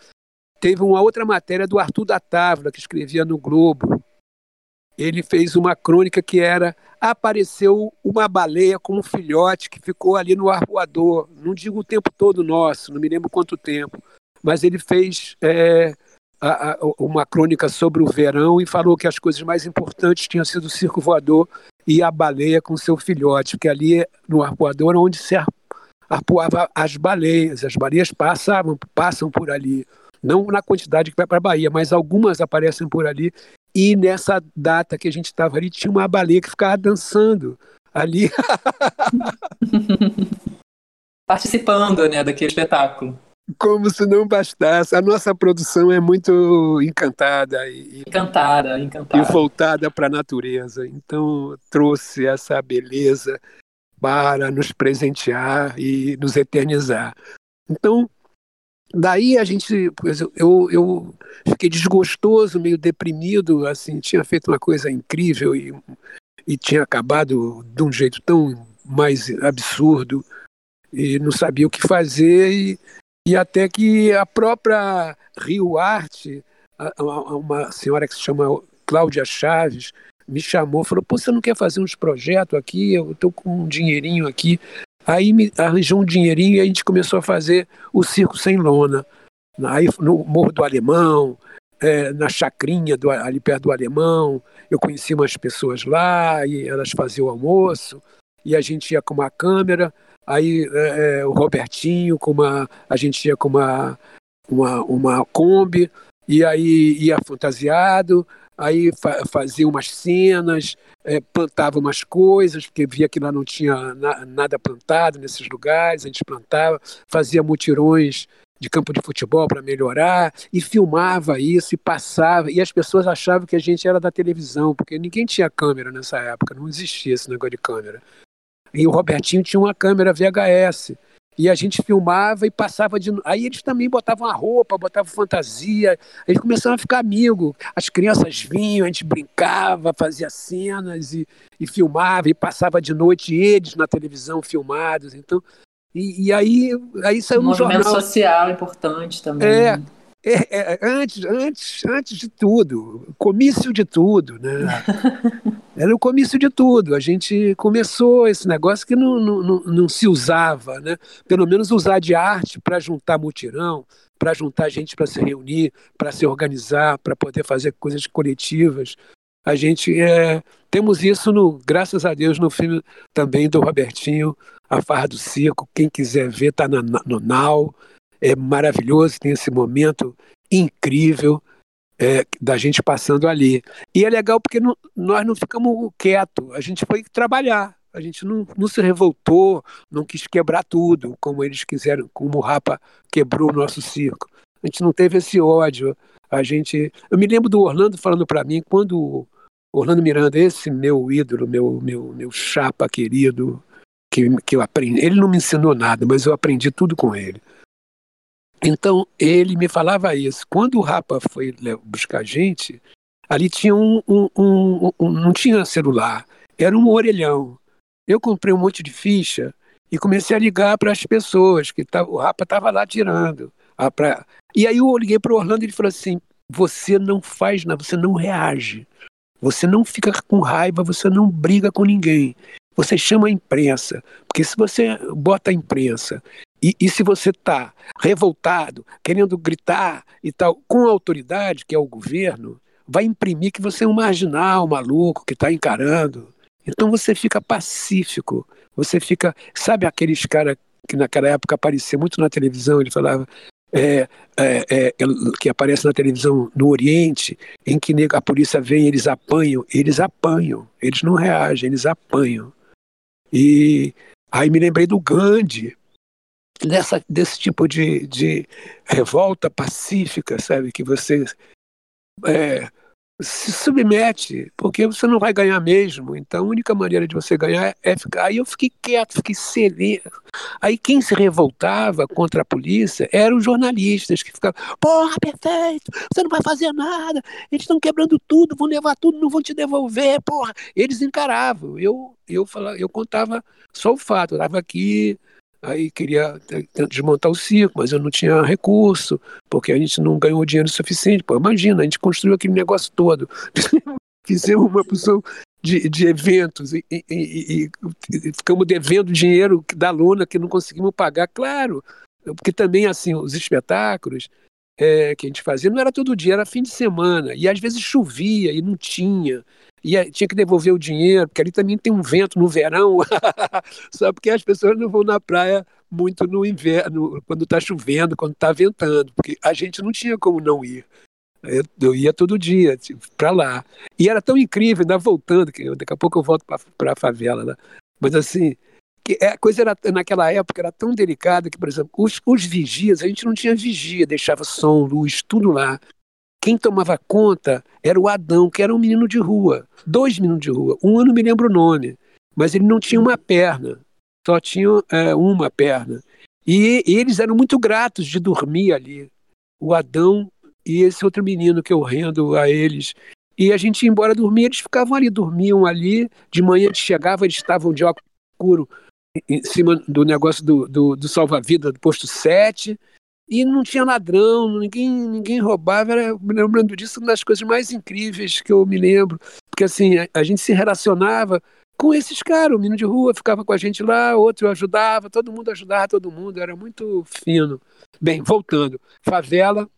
teve uma outra matéria do Arthur da Távora, que escrevia no Globo, ele fez uma crônica que era apareceu uma baleia com um filhote que ficou ali no arpoador, não digo o tempo todo nosso, não me lembro quanto tempo, mas ele fez é, a, a, uma crônica sobre o verão e falou que as coisas mais importantes tinham sido o circo voador e a baleia com seu filhote, porque ali no arpoador onde se arpoava as baleias, as baleias passavam, passam por ali, não na quantidade que vai para a Bahia, mas algumas aparecem por ali e nessa data que a gente estava ali, tinha uma baleia que ficava dançando ali. Participando, né, daquele espetáculo. Como se não bastasse. A nossa produção é muito encantada. E, encantada, encantada. E voltada para a natureza. Então, trouxe essa beleza para nos presentear e nos eternizar. Então, Daí a gente, eu, eu fiquei desgostoso, meio deprimido, assim, tinha feito uma coisa incrível e, e tinha acabado de um jeito tão mais absurdo e não sabia o que fazer e, e até que a própria Rio Arte, uma senhora que se chama Cláudia Chaves, me chamou, falou, pô, você não quer fazer uns projetos aqui? Eu estou com um dinheirinho aqui. Aí me arranjou um dinheirinho e a gente começou a fazer o circo sem lona. Aí no Morro do Alemão, é, na chacrinha do, ali perto do Alemão, eu conheci umas pessoas lá e elas faziam o almoço e a gente ia com uma câmera. Aí é, é o Robertinho com uma, a gente ia com uma uma, uma Kombi e aí ia fantasiado aí fa fazia umas cenas, é, plantava umas coisas, porque via que lá não tinha na nada plantado nesses lugares, a gente plantava, fazia mutirões de campo de futebol para melhorar, e filmava isso e passava, e as pessoas achavam que a gente era da televisão, porque ninguém tinha câmera nessa época, não existia esse negócio de câmera. E o Robertinho tinha uma câmera VHS. E a gente filmava e passava de. Aí eles também botavam a roupa, botavam fantasia. Eles começaram a ficar amigos. As crianças vinham, a gente brincava, fazia cenas e, e filmava, e passava de noite eles na televisão filmados. Então, e, e aí, aí saiu um no movimento jornal. social importante também. É, né? É, é, antes, antes, antes de tudo, comício de tudo, né? Era o comício de tudo. A gente começou esse negócio que não, não, não, não se usava, né? Pelo menos usar de arte para juntar mutirão, para juntar gente para se reunir, para se organizar, para poder fazer coisas coletivas. A gente é, temos isso, no, graças a Deus, no filme também do Robertinho, A Farra do Circo. Quem quiser ver, está no, no Now. É maravilhoso, tem esse momento incrível é, da gente passando ali. E é legal porque não, nós não ficamos quietos, a gente foi trabalhar. A gente não, não se revoltou, não quis quebrar tudo, como eles quiseram, como o Rapa quebrou o nosso circo. A gente não teve esse ódio. A gente, eu me lembro do Orlando falando para mim quando Orlando Miranda, esse meu ídolo, meu meu meu chapa querido, que, que eu aprendi. Ele não me ensinou nada, mas eu aprendi tudo com ele. Então, ele me falava isso. Quando o Rapa foi buscar a gente, ali tinha um, um, um, um, não tinha celular, era um orelhão. Eu comprei um monte de ficha e comecei a ligar para as pessoas, que o Rapa estava lá tirando. A, pra... E aí eu liguei para o Orlando e ele falou assim, você não faz nada, você não reage. Você não fica com raiva, você não briga com ninguém. Você chama a imprensa, porque se você bota a imprensa e, e se você está revoltado, querendo gritar e tal, com a autoridade, que é o governo, vai imprimir que você é um marginal, um maluco, que está encarando. Então você fica pacífico, você fica. Sabe aqueles caras que naquela época aparecia muito na televisão, ele falava, é, é, é, que aparece na televisão no Oriente, em que a polícia vem, eles apanham, eles apanham, eles não reagem, eles apanham. E aí me lembrei do Gandhi, dessa, desse tipo de, de revolta pacífica, sabe? Que você é, se submete, porque você não vai ganhar mesmo. Então a única maneira de você ganhar é ficar. Aí eu fiquei quieto, fiquei sereno. Aí quem se revoltava contra a polícia eram os jornalistas que ficavam: porra, perfeito, você não vai fazer nada, eles estão quebrando tudo, vão levar tudo, não vão te devolver, porra. Eles encaravam. Eu, eu, falava, eu contava só o fato, eu estava aqui aí queria desmontar o circo, mas eu não tinha recurso, porque a gente não ganhou dinheiro suficiente. Pô, imagina, a gente construiu aquele negócio todo. Fizemos uma pessoa de, de eventos e, e, e, e, ficamos devendo dinheiro da luna que não conseguimos pagar, claro, porque também assim os espetáculos é, que a gente fazia não era todo dia, era fim de semana e às vezes chovia e não tinha e tinha que devolver o dinheiro, porque ali também tem um vento no verão, só porque as pessoas não vão na praia muito no inverno, quando está chovendo, quando está ventando, porque a gente não tinha como não ir. Eu, eu ia todo dia tipo, para lá. E era tão incrível, ainda voltando, que daqui a pouco eu volto para a favela. Né? Mas assim, que é, a coisa era, naquela época era tão delicada que, por exemplo, os, os vigias, a gente não tinha vigia, deixava som, luz, tudo lá. Quem tomava conta era o Adão, que era um menino de rua, dois meninos de rua. Um eu não me lembro o nome, mas ele não tinha uma perna, só tinha é, uma perna. E, e eles eram muito gratos de dormir ali, o Adão e esse outro menino que eu rendo a eles. E a gente ia embora dormir, eles ficavam ali, dormiam ali. De manhã eles chegavam, eles estavam de óculos escuro em cima do negócio do, do, do salva-vida do posto 7 e não tinha ladrão, ninguém, ninguém roubava. Era, me lembrando disso, uma das coisas mais incríveis que eu me lembro. Porque assim, a, a gente se relacionava com esses caras. O menino de rua ficava com a gente lá, outro ajudava, todo mundo ajudava todo mundo, era muito fino. Bem, voltando. Favela.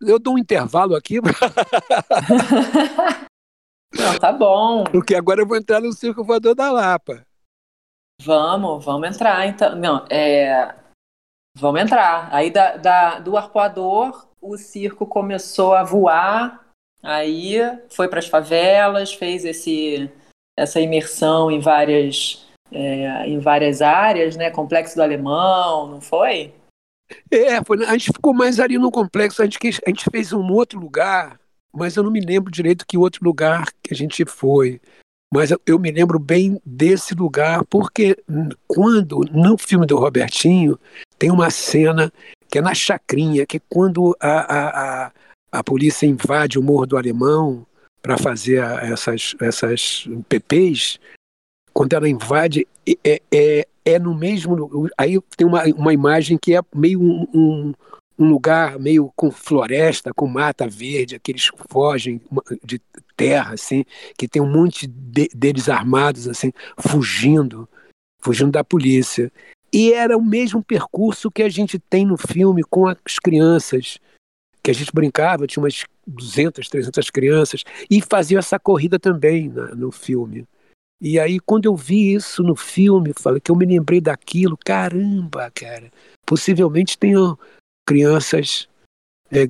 Eu dou um intervalo aqui. Não, tá bom. Porque agora eu vou entrar no Circo Voador da Lapa. Vamos, vamos entrar então. Não, é, Vamos entrar. Aí da, da, do arpoador, o circo começou a voar, aí foi para as favelas, fez esse, essa imersão em várias, é, em várias áreas, né? Complexo do Alemão, não foi? É, foi, a gente ficou mais ali no complexo. A gente, a gente fez um outro lugar, mas eu não me lembro direito que outro lugar que a gente foi. Mas eu, eu me lembro bem desse lugar, porque quando, no filme do Robertinho, tem uma cena que é na chacrinha, que é quando a, a, a, a polícia invade o Morro do Alemão para fazer a, essas, essas PPs, quando ela invade, é, é, é no mesmo. Aí tem uma, uma imagem que é meio um, um, um lugar meio com floresta, com mata verde, aqueles fogem de terra, assim, que tem um monte de, deles armados, assim, fugindo, fugindo da polícia. E era o mesmo percurso que a gente tem no filme com as crianças, que a gente brincava, tinha umas 200, 300 crianças, e fazia essa corrida também na, no filme. E aí, quando eu vi isso no filme, falei que eu me lembrei daquilo, caramba, cara, possivelmente tenho crianças é,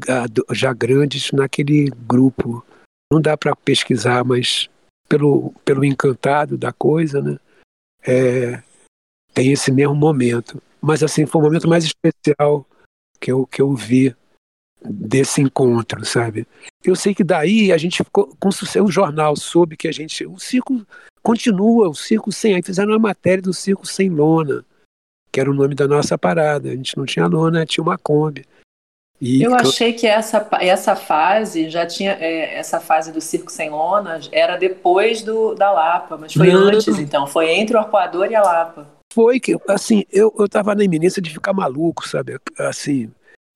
já grandes naquele grupo. Não dá para pesquisar, mas pelo, pelo encantado da coisa, né? É, tem esse mesmo momento. Mas assim, foi o momento mais especial que eu, que eu vi desse encontro, sabe? Eu sei que daí a gente ficou com o jornal soube que a gente, o circo continua, o circo sem, aí fizeram uma matéria do circo sem lona, que era o nome da nossa parada. A gente não tinha lona, tinha uma Kombi. E eu achei que essa, essa fase já tinha é, essa fase do circo sem lona era depois do da Lapa, mas foi não. antes então, foi entre o Arpoador e a Lapa. Foi que assim, eu eu tava na iminência de ficar maluco, sabe? Assim,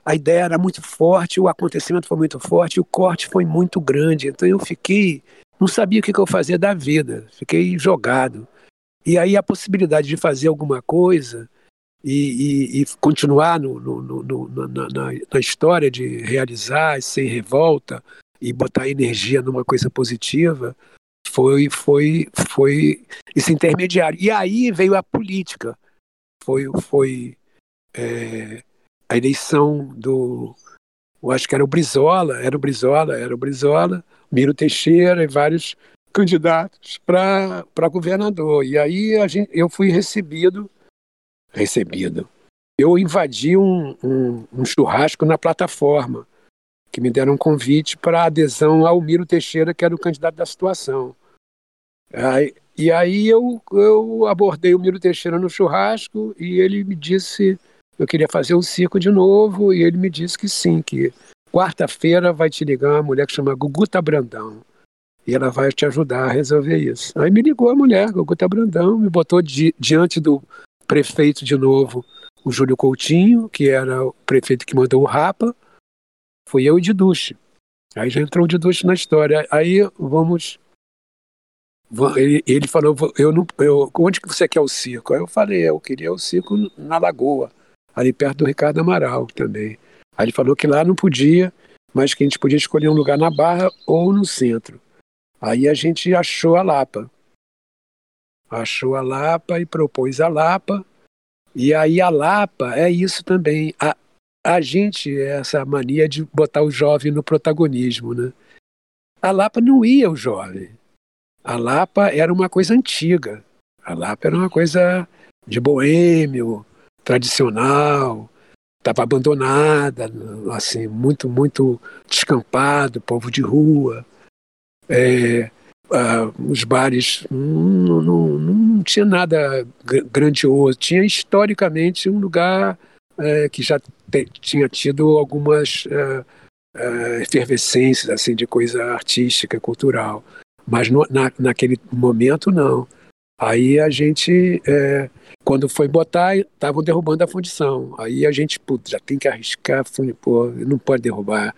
a ideia era muito forte, o acontecimento foi muito forte, o corte foi muito grande, então eu fiquei, não sabia o que, que eu fazia da vida, fiquei jogado. E aí a possibilidade de fazer alguma coisa e, e, e continuar no, no, no, na, na, na, história de realizar sem revolta e botar energia numa coisa positiva foi foi foi esse intermediário. E aí veio a política. Foi foi é, a eleição do eu acho que era o Brizola era o Brizola era o Brizola Miro Teixeira e vários candidatos para governador. E aí a gente, eu fui recebido recebido. Eu invadi um, um, um churrasco na plataforma, que me deram um convite para adesão ao Miro Teixeira, que era o candidato da situação. Aí, e aí eu, eu abordei o Miro Teixeira no churrasco e ele me disse eu queria fazer o circo de novo e ele me disse que sim, que quarta-feira vai te ligar uma mulher que chama Guguta Brandão e ela vai te ajudar a resolver isso. Aí me ligou a mulher, Guguta Brandão, me botou di diante do prefeito de novo, o Júlio Coutinho, que era o prefeito que mandou o Rapa, foi eu e de Duche. Aí já entrou o de Duche na história. Aí vamos. Ele, ele falou, eu não, eu, onde que você quer o circo? Aí eu falei, eu queria o circo na Lagoa, ali perto do Ricardo Amaral também. Aí ele falou que lá não podia, mas que a gente podia escolher um lugar na Barra ou no centro. Aí a gente achou a Lapa achou a Lapa e propôs a Lapa. E aí a Lapa é isso também. A, a gente, essa mania de botar o jovem no protagonismo, né? A Lapa não ia o jovem. A Lapa era uma coisa antiga. A Lapa era uma coisa de boêmio, tradicional, estava abandonada, assim, muito, muito descampado, povo de rua. É, Uh, os bares não, não, não, tinha nada grandioso, tinha historicamente um lugar uh, que já te, tinha tido algumas uh, efervescências assim de coisa artística, cultural, mas no, na, naquele momento não. Aí a gente, é, quando foi botar, estavam derrubando a fundição. Aí a gente, putz, já tem que arriscar, pô, não pode derrubar.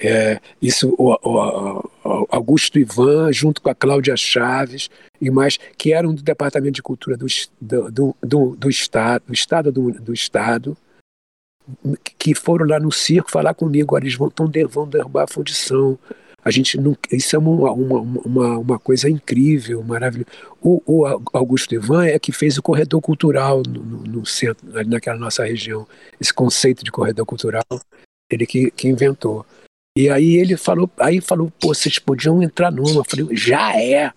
É, isso, o, o, o, Augusto Ivan, junto com a Cláudia Chaves e mais, que eram do Departamento de Cultura do, do, do, do Estado, do Estado do, do Estado, que foram lá no circo falar comigo, eles vão, tão, vão derrubar a fundição. A gente não, isso é uma, uma, uma, uma coisa incrível, maravilhosa. O, o, Augusto Ivan é que fez o corredor cultural no, no, no centro, naquela nossa região. Esse conceito de corredor cultural, ele que, que inventou. E aí ele falou, aí falou, pô, vocês podiam entrar numa. Eu falei, já é.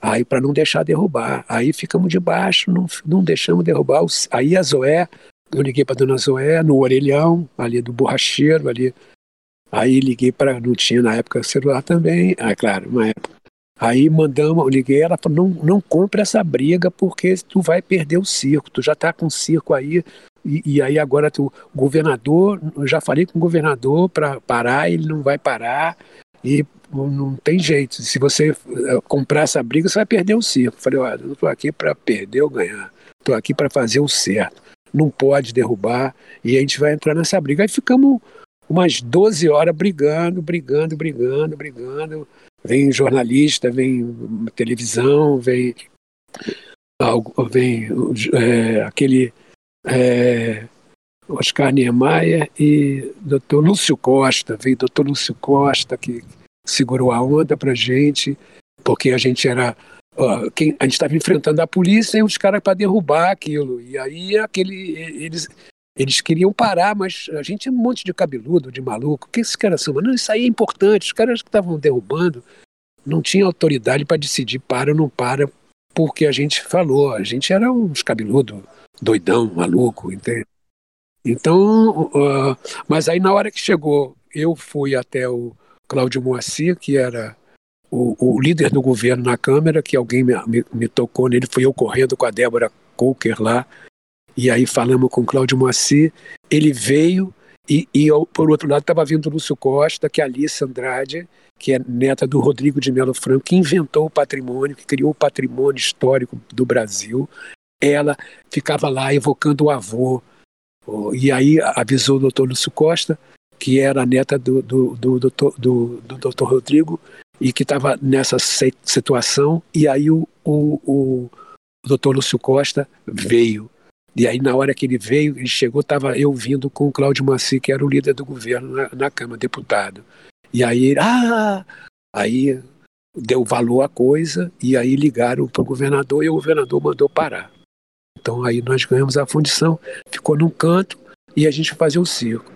Aí para não deixar derrubar. Aí ficamos debaixo, não, não deixamos derrubar. Aí a Zoé eu liguei para Dona Zoé no orelhão, ali do borracheiro, ali. Aí liguei para. Não tinha na época celular também. Ah, claro, uma época. Aí mandamos, eu liguei, ela falou: não, não compre essa briga porque tu vai perder o circo. Tu já tá com o circo aí. E, e aí agora o governador, eu já falei com o governador para parar, ele não vai parar. E não tem jeito. Se você eh, comprar essa briga, você vai perder o circo. Falei, olha, eu não estou aqui para perder ou ganhar. Estou aqui para fazer o certo. Não pode derrubar e a gente vai entrar nessa briga. Aí ficamos umas 12 horas brigando, brigando, brigando, brigando. Vem jornalista, vem televisão, vem, vem é, aquele é, Oscar Niemeyer e doutor Lúcio Costa. Veio doutor Lúcio Costa, que segurou a onda para gente, porque a gente era. Uh, quem, a gente estava enfrentando a polícia e os caras para derrubar aquilo. E aí aquele, eles, eles queriam parar, mas a gente é um monte de cabeludo, de maluco. O que esses caras são? Não, isso aí é importante. Os caras que estavam derrubando não tinham autoridade para decidir para ou não para, porque a gente falou. A gente era uns cabeludo, doidão, maluco, entende? Então, uh, mas aí na hora que chegou, eu fui até o, Cláudio Moacir, que era o, o, líder do governo na Câmara, que alguém me, me, me, tocou nele, fui eu correndo com a Débora Coker lá, e aí falamos com o Cláudio Moacir, ele veio, e, e eu, por outro lado estava vindo o Lúcio Costa, que é a Alice Andrade, que é neta do Rodrigo de Melo Franco, que inventou o patrimônio, que criou o patrimônio histórico do Brasil. Ela ficava lá evocando o avô, e aí avisou o doutor Lúcio Costa, que era a neta do, do, do, do, do, do doutor Rodrigo e que estava nessa situação, e aí o, o, o, doutor Lúcio Costa veio. E aí, na hora que ele veio, ele chegou, estava eu vindo com o Cláudio Maci, que era o líder do governo na, na Câmara, deputado. E aí, ah! Aí deu valor à coisa, e aí ligaram para o governador, e o governador mandou parar. Então aí nós ganhamos a fundição, ficou num canto, e a gente fazia o circo.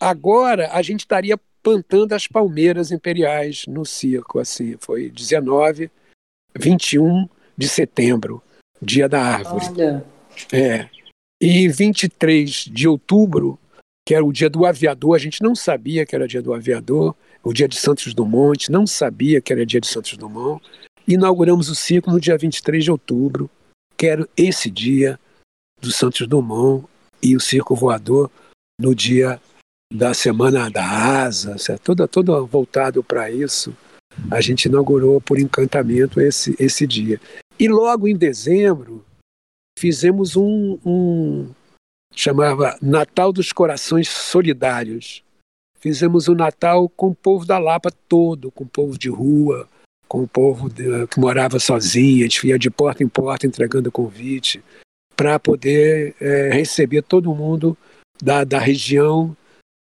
Agora a gente estaria plantando as palmeiras imperiais no circo, assim, foi 19, 21 de setembro, dia da árvore. Olha. É. E 23 de outubro, que era o dia do aviador, a gente não sabia que era dia do aviador, o dia de Santos Dumont, não sabia que era dia de Santos Dumont. Inauguramos o circo no dia 23 de outubro, que era esse dia do Santos Dumont e o circo voador no dia da Semana da Asa, toda, toda voltado para isso, a gente inaugurou por encantamento esse, esse dia. E logo em dezembro, fizemos um, um chamava Natal dos Corações Solidários. Fizemos o um Natal com o povo da Lapa todo, com o povo de rua, com o povo de, que morava sozinho, a gente ia de porta em porta entregando convite para poder é, receber todo mundo da, da região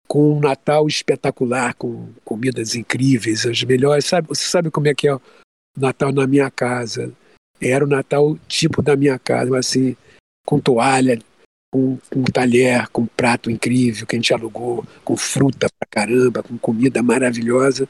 com um Natal espetacular, com comidas incríveis, as melhores. Sabe, você sabe como é que é o Natal na minha casa? Era o Natal tipo da minha casa, assim, com toalha, com, com talher, com prato incrível que a gente alugou, com fruta pra caramba, com comida maravilhosa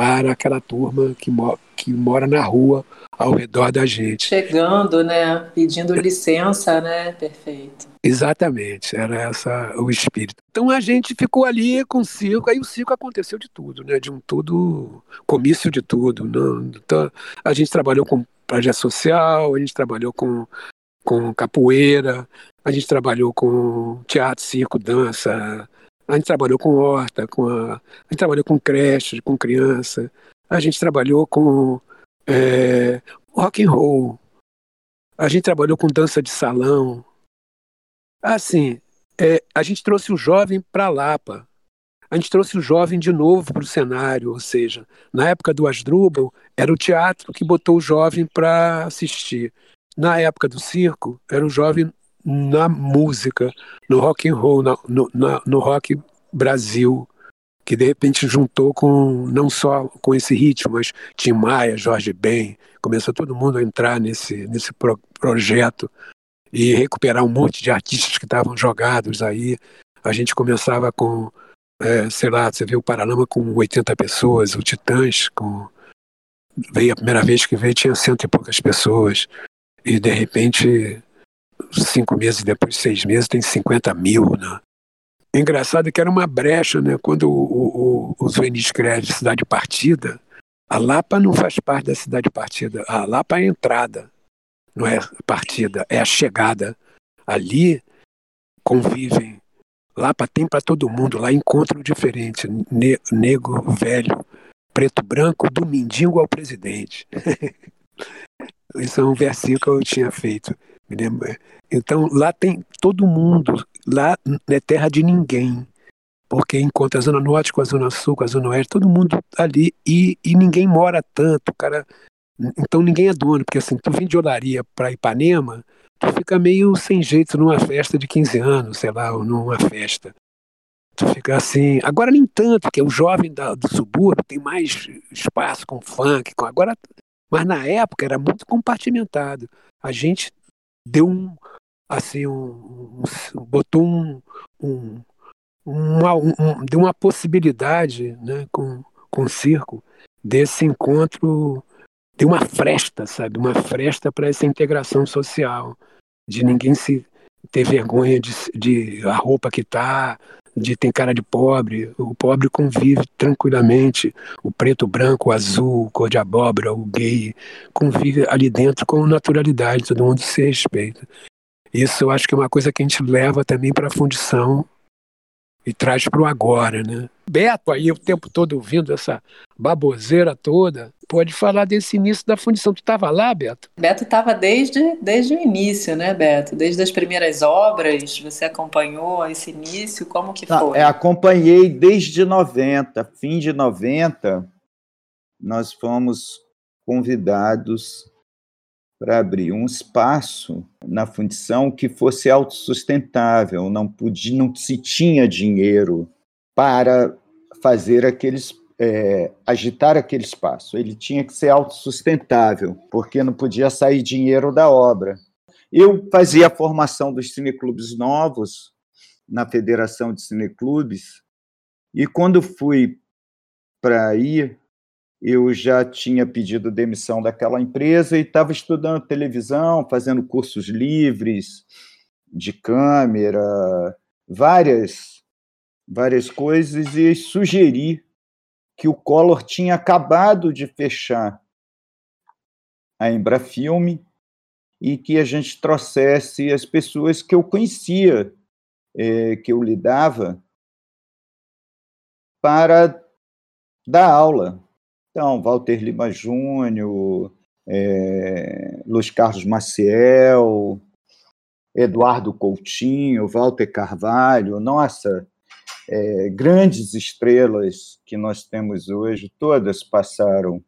para aquela turma que, mo que mora na rua ao redor da gente. Chegando, né? Pedindo licença, né? Perfeito. Exatamente, era essa o espírito. Então a gente ficou ali com o circo, aí o circo aconteceu de tudo, né? De um tudo, comício de tudo. Né? Então, a gente trabalhou com projeto social, a gente trabalhou com, com capoeira, a gente trabalhou com teatro, circo, dança, a gente trabalhou com horta, com a, a gente trabalhou com creche, com criança, a gente trabalhou com é, rock and roll, a gente trabalhou com dança de salão, Assim, é, a gente trouxe o jovem para Lapa. A gente trouxe o jovem de novo para o cenário, ou seja, na época do Asdrubal, era o teatro que botou o jovem para assistir. Na época do circo, era o jovem na música, no rock and roll, no, no, no rock Brasil, que de repente juntou com não só com esse ritmo, mas Tim Maia, Jorge Ben, começou todo mundo a entrar nesse, nesse pro, projeto e recuperar um monte de artistas que estavam jogados aí. A gente começava com, é, sei lá, você vê o Paralama com 80 pessoas, o Titãs com. Veio a primeira vez que veio, tinha cento e poucas pessoas. E de repente cinco meses depois, seis meses, tem 50 mil, né? Engraçado que era uma brecha, né? Quando o, o, o Cidade Partida, a Lapa não faz parte da Cidade Partida. A Lapa é a entrada, não é partida, é a chegada. Ali convivem. Lapa tem para todo mundo, lá encontro diferente. Ne negro, velho, preto, branco, do mendigo ao presidente. Isso é um versículo que eu tinha feito. Então lá tem todo mundo, lá é terra de ninguém, porque encontra a Zona Norte com a Zona Sul, com a Zona Oeste, todo mundo ali e, e ninguém mora tanto, cara. Então ninguém é dono, porque assim, tu vem de Olaria para Ipanema, tu fica meio sem jeito numa festa de 15 anos, sei lá, ou numa festa. Tu fica assim. Agora nem tanto, porque o jovem da, do subúrbio tem mais espaço com funk, com agora. Mas na época era muito compartimentado. A gente deu um, assim, um, um botou um, um, uma, um, deu uma possibilidade né, com, com o circo desse encontro, de uma fresta, sabe? Uma fresta para essa integração social, de ninguém se ter vergonha de, de a roupa que tá, de ter cara de pobre. O pobre convive tranquilamente. O preto, o branco, o azul, o cor de abóbora, o gay, convive ali dentro com naturalidade, todo mundo se respeita. Isso eu acho que é uma coisa que a gente leva também para a fundição e traz para o agora, né? Beto aí o tempo todo ouvindo essa baboseira toda, pode falar desse início da fundição. Tu estava lá, Beto? Beto estava desde, desde o início, né, Beto? Desde as primeiras obras, você acompanhou esse início, como que foi? É, acompanhei desde 90, fim de 90, nós fomos convidados para abrir um espaço na fundição que fosse autossustentável, não podia, não se tinha dinheiro para fazer aqueles é, agitar aquele espaço. Ele tinha que ser autossustentável, porque não podia sair dinheiro da obra. Eu fazia a formação dos cineclubes novos na Federação de Cineclubes, e quando fui para ir eu já tinha pedido demissão daquela empresa e estava estudando televisão, fazendo cursos livres de câmera, várias várias coisas e sugeri que o Collor tinha acabado de fechar a Embrafilme e que a gente trouxesse as pessoas que eu conhecia, é, que eu lidava, para dar aula. Então, Walter Lima Júnior, é, Luiz Carlos Maciel, Eduardo Coutinho, Walter Carvalho, nossa, é, grandes estrelas que nós temos hoje, todas passaram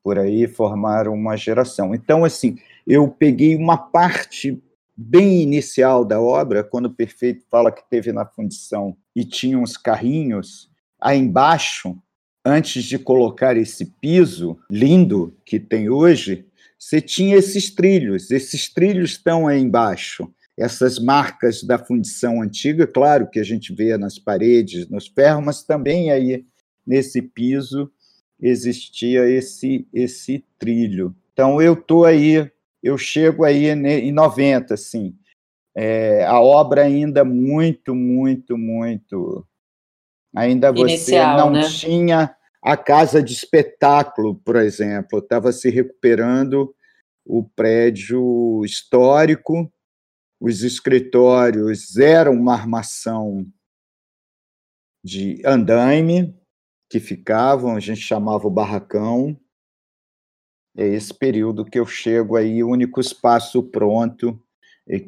por aí, formaram uma geração. Então, assim, eu peguei uma parte bem inicial da obra, quando o Perfeito fala que teve na fundição e tinha uns carrinhos, aí embaixo antes de colocar esse piso lindo que tem hoje, você tinha esses trilhos. Esses trilhos estão aí embaixo. Essas marcas da fundição antiga, claro que a gente vê nas paredes, nos ferros, mas também aí nesse piso existia esse esse trilho. Então eu tô aí, eu chego aí em 90, assim. É, a obra ainda muito, muito, muito Ainda você Inicial, não né? tinha a casa de espetáculo, por exemplo, estava se recuperando o prédio histórico, os escritórios eram uma armação de andaime que ficavam, a gente chamava o barracão. É esse período que eu chego aí, o único espaço pronto,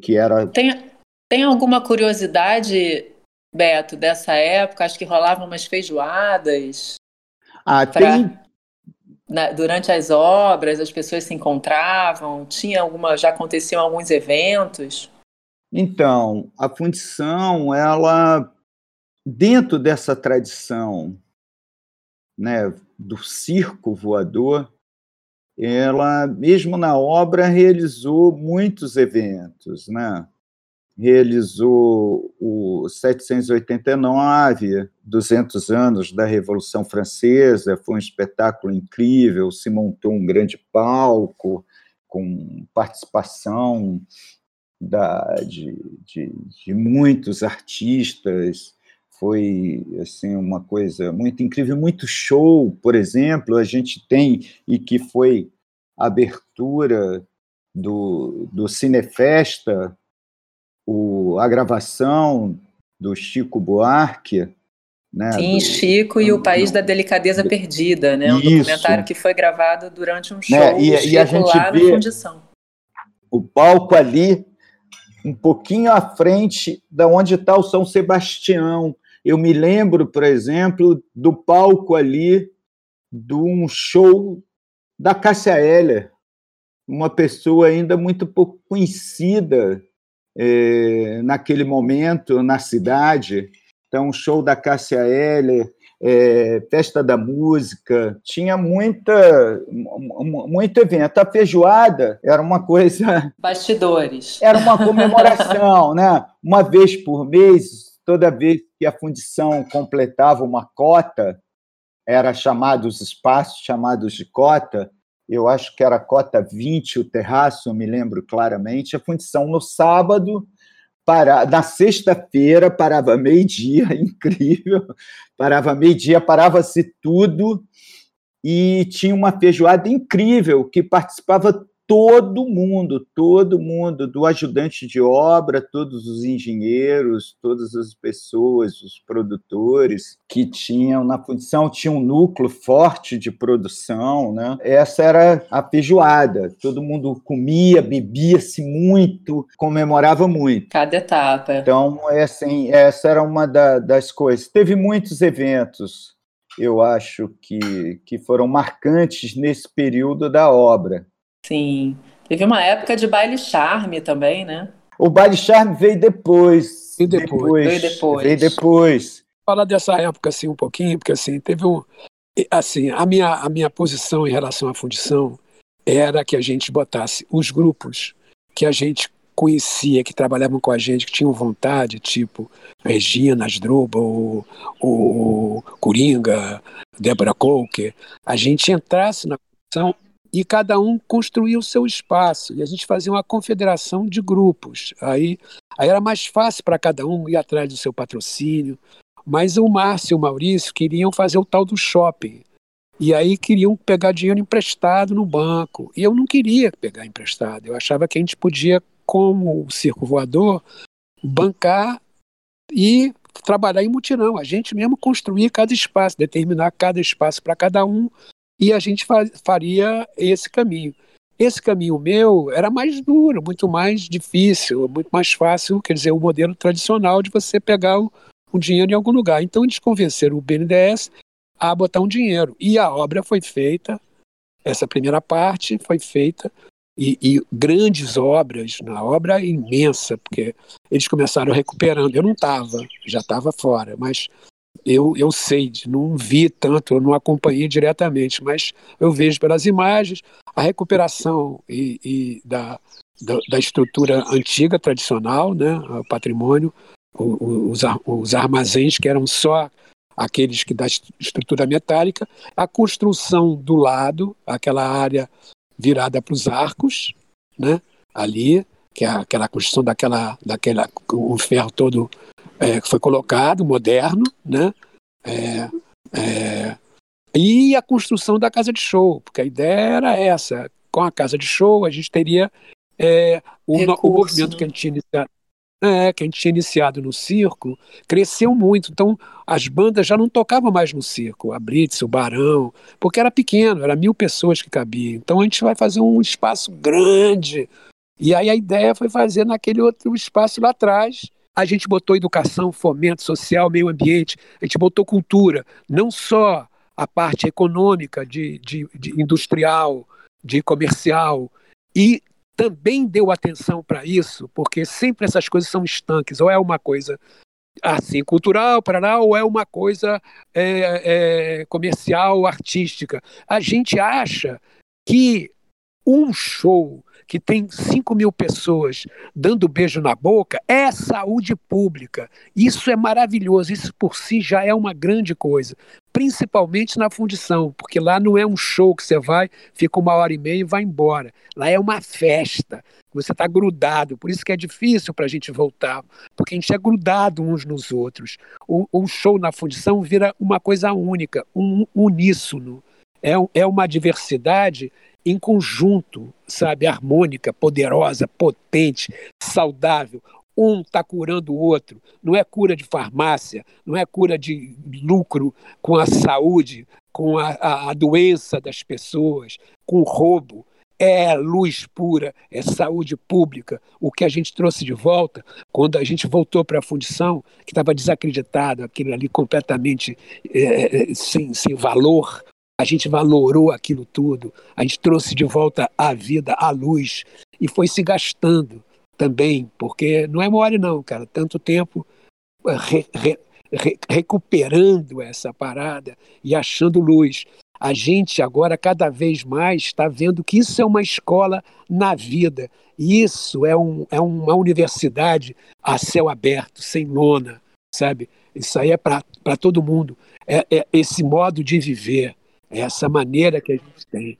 que era. Tem, tem alguma curiosidade Beto, dessa época? Acho que rolavam umas feijoadas. Ah, pra, tem. Durante as obras, as pessoas se encontravam? Tinha alguma. Já aconteciam alguns eventos? Então, a fundição, ela, dentro dessa tradição né, do circo voador, ela, mesmo na obra, realizou muitos eventos, né? realizou o 789, 200 anos da Revolução Francesa, foi um espetáculo incrível, se montou um grande palco com participação da, de, de, de muitos artistas, foi assim uma coisa muito incrível, muito show, por exemplo, a gente tem e que foi abertura do, do Cinefesta, o, a gravação do Chico Buarque. Né, Sim, do, Chico e o País da Delicadeza Perdida, né? Um Isso. documentário que foi gravado durante um show né, e, e a gente lá vê. O palco ali, um pouquinho à frente da onde está o São Sebastião. Eu me lembro, por exemplo, do palco ali de um show da Cássia Eller, uma pessoa ainda muito pouco conhecida é, naquele momento na cidade. Então, o show da Cássia Eller, é, Festa da Música, tinha muita, muito evento. A feijoada era uma coisa. Bastidores. Era uma comemoração, né? Uma vez por mês, toda vez que a fundição completava uma cota, era chamado os espaços chamados de cota, eu acho que era cota 20, o terraço, eu me lembro claramente, a fundição no sábado, para, na sexta-feira, parava meio-dia, incrível, parava meio-dia, parava-se tudo, e tinha uma feijoada incrível, que participava todo mundo, todo mundo, do ajudante de obra, todos os engenheiros, todas as pessoas, os produtores que tinham na fundição, tinha um núcleo forte de produção, né? Essa era a feijoada, todo mundo comia, bebia-se muito, comemorava muito. Cada etapa. Então, é assim, essa era uma da, das coisas. Teve muitos eventos, eu acho que, que foram marcantes nesse período da obra. Sim. Teve uma época de baile charme também, né? O baile charme veio depois. E depois. Veio depois. Veio depois. Falar dessa época assim um pouquinho, porque assim, teve um assim, a minha a minha posição em relação à fundição era que a gente botasse os grupos que a gente conhecia, que trabalhavam com a gente, que tinham vontade, tipo Regina, Asdrubal, o, o, o Coringa, Débora Coker, a gente entrasse na fundição e cada um construía o seu espaço. E a gente fazia uma confederação de grupos. Aí, aí era mais fácil para cada um ir atrás do seu patrocínio. Mas o Márcio e o Maurício queriam fazer o tal do shopping. E aí queriam pegar dinheiro emprestado no banco. E eu não queria pegar emprestado. Eu achava que a gente podia, como o circo voador, bancar e trabalhar em mutirão. A gente mesmo construir cada espaço, determinar cada espaço para cada um e a gente faria esse caminho. Esse caminho meu era mais duro, muito mais difícil, muito mais fácil, quer dizer, o modelo tradicional de você pegar o, o dinheiro em algum lugar. Então eles convenceram o BNDES a botar um dinheiro. E a obra foi feita, essa primeira parte foi feita, e, e grandes obras, na obra imensa, porque eles começaram recuperando. Eu não estava, já estava fora, mas eu, eu sei, não vi tanto, eu não acompanhei diretamente, mas eu vejo pelas imagens a recuperação e, e da, da, da, estrutura antiga, tradicional, né, o patrimônio, os, os armazéns que eram só aqueles que da estrutura metálica, a construção do lado, aquela área virada para os arcos, né, ali, que é aquela construção daquela, daquela o ferro todo é, que foi colocado, moderno, né? É, é, e a construção da casa de show, porque a ideia era essa. Com a casa de show, a gente teria é, o, Recurso, o, movimento né? que a gente tinha iniciado. É, que a gente tinha iniciado no circo, cresceu muito. Então, as bandas já não tocavam mais no circo, a Blitz, o Barão, porque era pequeno, era mil pessoas que cabiam. Então, a gente vai fazer um espaço grande. E aí a ideia foi fazer naquele outro espaço lá atrás, a gente botou educação, fomento social, meio ambiente, a gente botou cultura, não só a parte econômica, de, de, de industrial, de comercial, e também deu atenção para isso, porque sempre essas coisas são estanques, ou é uma coisa assim cultural para lá, ou é uma coisa é, é, comercial, artística. A gente acha que um show que tem 5 mil pessoas dando beijo na boca, é saúde pública. Isso é maravilhoso, isso por si já é uma grande coisa. principalmente na fundição, porque lá não é um show que você vai, fica uma hora e meia e vai embora. Lá é uma festa, você está grudado, por isso que é difícil para a gente voltar, porque a gente é grudado uns nos outros. O, o show na fundição vira uma coisa única, um uníssono. É, é uma diversidade em conjunto, sabe, harmônica, poderosa, potente, saudável um está curando o outro. Não é cura de farmácia, não é cura de lucro com a saúde, com a, a, a doença das pessoas, com o roubo. É luz pura, é saúde pública. O que a gente trouxe de volta, quando a gente voltou para a fundição, que estava desacreditado, aquilo ali completamente é, sem, sem valor, a gente valorou aquilo tudo, a gente trouxe de volta a vida, a luz, e foi se gastando também, porque não é mole não, cara, tanto tempo eh, re, re, re, recuperando essa parada e achando luz. A gente agora cada vez mais está vendo que isso é uma escola na vida. Isso é, um, é uma universidade a céu aberto, sem lona, sabe? Isso aí é para todo mundo. É, é esse modo de viver, é essa maneira que a gente tem.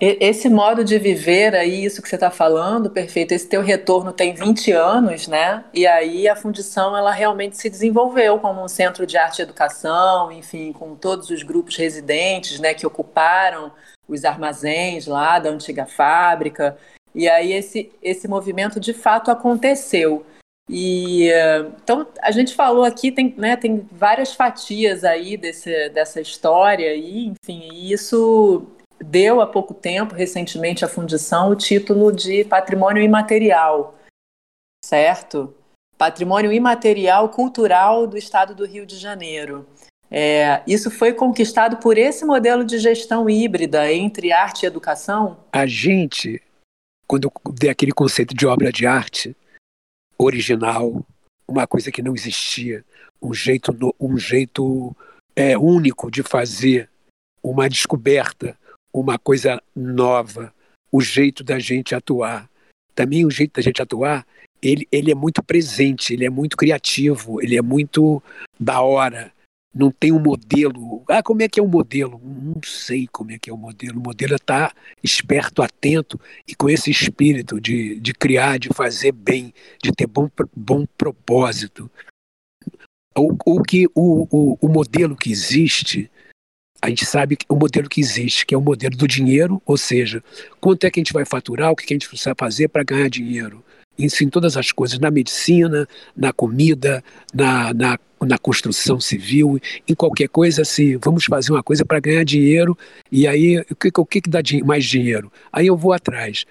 Esse modo de viver aí, isso que você está falando, perfeito, esse teu retorno tem 20 anos, né? E aí a fundição, ela realmente se desenvolveu como um centro de arte e educação, enfim, com todos os grupos residentes, né, que ocuparam os armazéns lá da antiga fábrica. E aí esse, esse movimento de fato aconteceu. E então a gente falou aqui, tem, né, tem várias fatias aí desse, dessa história, e enfim, isso deu há pouco tempo, recentemente, à fundição o título de patrimônio imaterial, certo? Patrimônio imaterial cultural do estado do Rio de Janeiro. É, isso foi conquistado por esse modelo de gestão híbrida entre arte e educação? A gente, quando vê aquele conceito de obra de arte original, uma coisa que não existia, um jeito, um jeito é, único de fazer, uma descoberta, uma coisa nova, o jeito da gente atuar. Também o jeito da gente atuar, ele, ele é muito presente, ele é muito criativo, ele é muito da hora. Não tem um modelo. Ah, como é que é o um modelo? Não sei como é que é o um modelo. O modelo é estar tá esperto, atento e com esse espírito de, de criar, de fazer bem, de ter bom, bom propósito. O, o, que, o, o, o modelo que existe a gente sabe o modelo que existe, que é o modelo do dinheiro, ou seja, quanto é que a gente vai faturar, o que a gente precisa fazer para ganhar dinheiro. Isso em todas as coisas, na medicina, na comida, na, na, na construção civil, em qualquer coisa assim, vamos fazer uma coisa para ganhar dinheiro, e aí o que, o que, dá mais dinheiro? Aí eu vou atrás.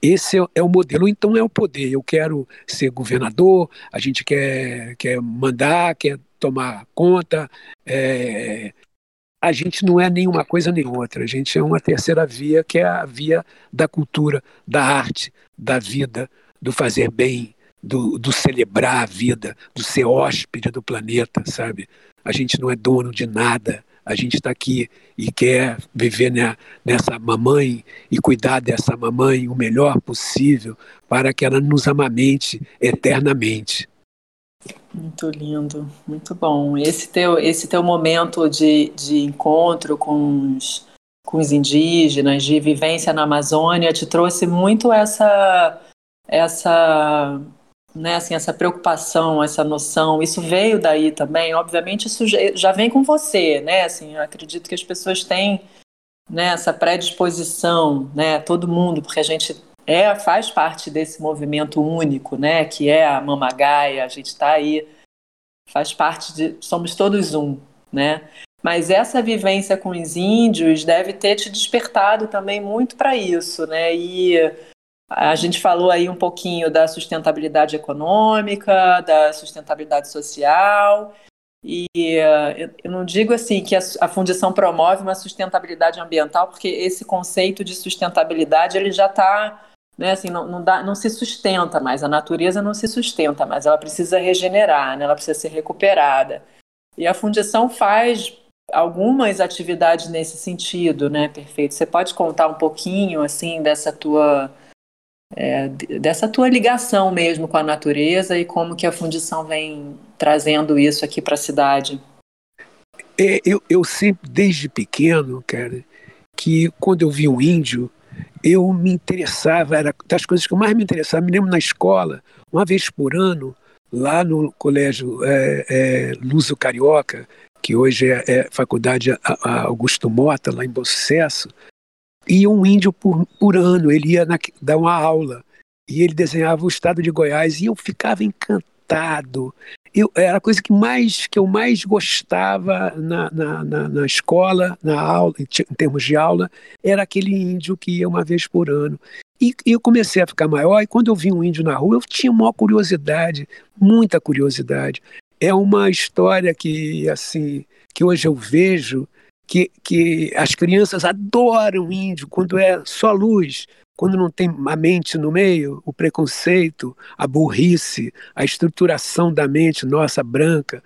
Esse é, é, o modelo, então é o poder. Eu quero ser governador, a gente quer, quer mandar, quer tomar conta, é, a gente não é nenhuma coisa nem outra, a gente é uma terceira via, que é a via da cultura, da arte, da vida, do fazer bem, do, do celebrar a vida, do ser hóspede do planeta, sabe? A gente não é dono de nada, a gente está aqui e quer viver né, nessa mamãe e cuidar dessa mamãe o melhor possível para que ela nos amamente eternamente. Muito lindo, muito bom. Esse teu, esse teu momento de, de encontro com os, com os indígenas, de vivência na Amazônia, te trouxe muito essa, essa, né, assim, essa preocupação, essa noção. Isso veio daí também. Obviamente, isso já vem com você, né? Assim, acredito que as pessoas têm né, essa predisposição, né? Todo mundo, porque a gente é faz parte desse movimento único, né? Que é a Mamagaia. A gente está aí, faz parte de, somos todos um, né? Mas essa vivência com os índios deve ter te despertado também muito para isso, né? E a gente falou aí um pouquinho da sustentabilidade econômica, da sustentabilidade social e uh, eu não digo assim que a, a, fundição promove uma sustentabilidade ambiental, porque esse conceito de sustentabilidade ele já está né, assim, não, não, dá, não se sustenta mais, a natureza não se sustenta mais, ela precisa regenerar, né, ela precisa ser recuperada. E a fundição faz algumas atividades nesse sentido, né, perfeito. Você pode contar um pouquinho, assim, dessa tua, é, dessa tua ligação mesmo com a natureza e como que a fundição vem trazendo isso aqui para a cidade? É, eu, eu sempre, desde pequeno, cara, que quando eu vi um índio, eu me interessava, era das coisas que eu mais me interessava. Me lembro na escola, uma vez por ano, lá no colégio é, é, Luso Carioca, que hoje é, é Faculdade Augusto Mota, lá em Bossesso, ia um índio por, por ano, ele ia na, dar uma aula e ele desenhava o estado de Goiás e eu ficava encantado. Eu, era a coisa que mais que eu mais gostava na, na, na, na escola, na aula, em, em termos de aula, era aquele índio que ia uma vez por ano. E, e, eu comecei a ficar maior, e quando eu vi um índio na rua, eu tinha maior curiosidade, muita curiosidade. É uma história que, assim, que hoje eu vejo que, que as crianças adoram índio quando é só luz, quando não tem a mente no meio, o preconceito, a burrice, a estruturação da mente nossa branca,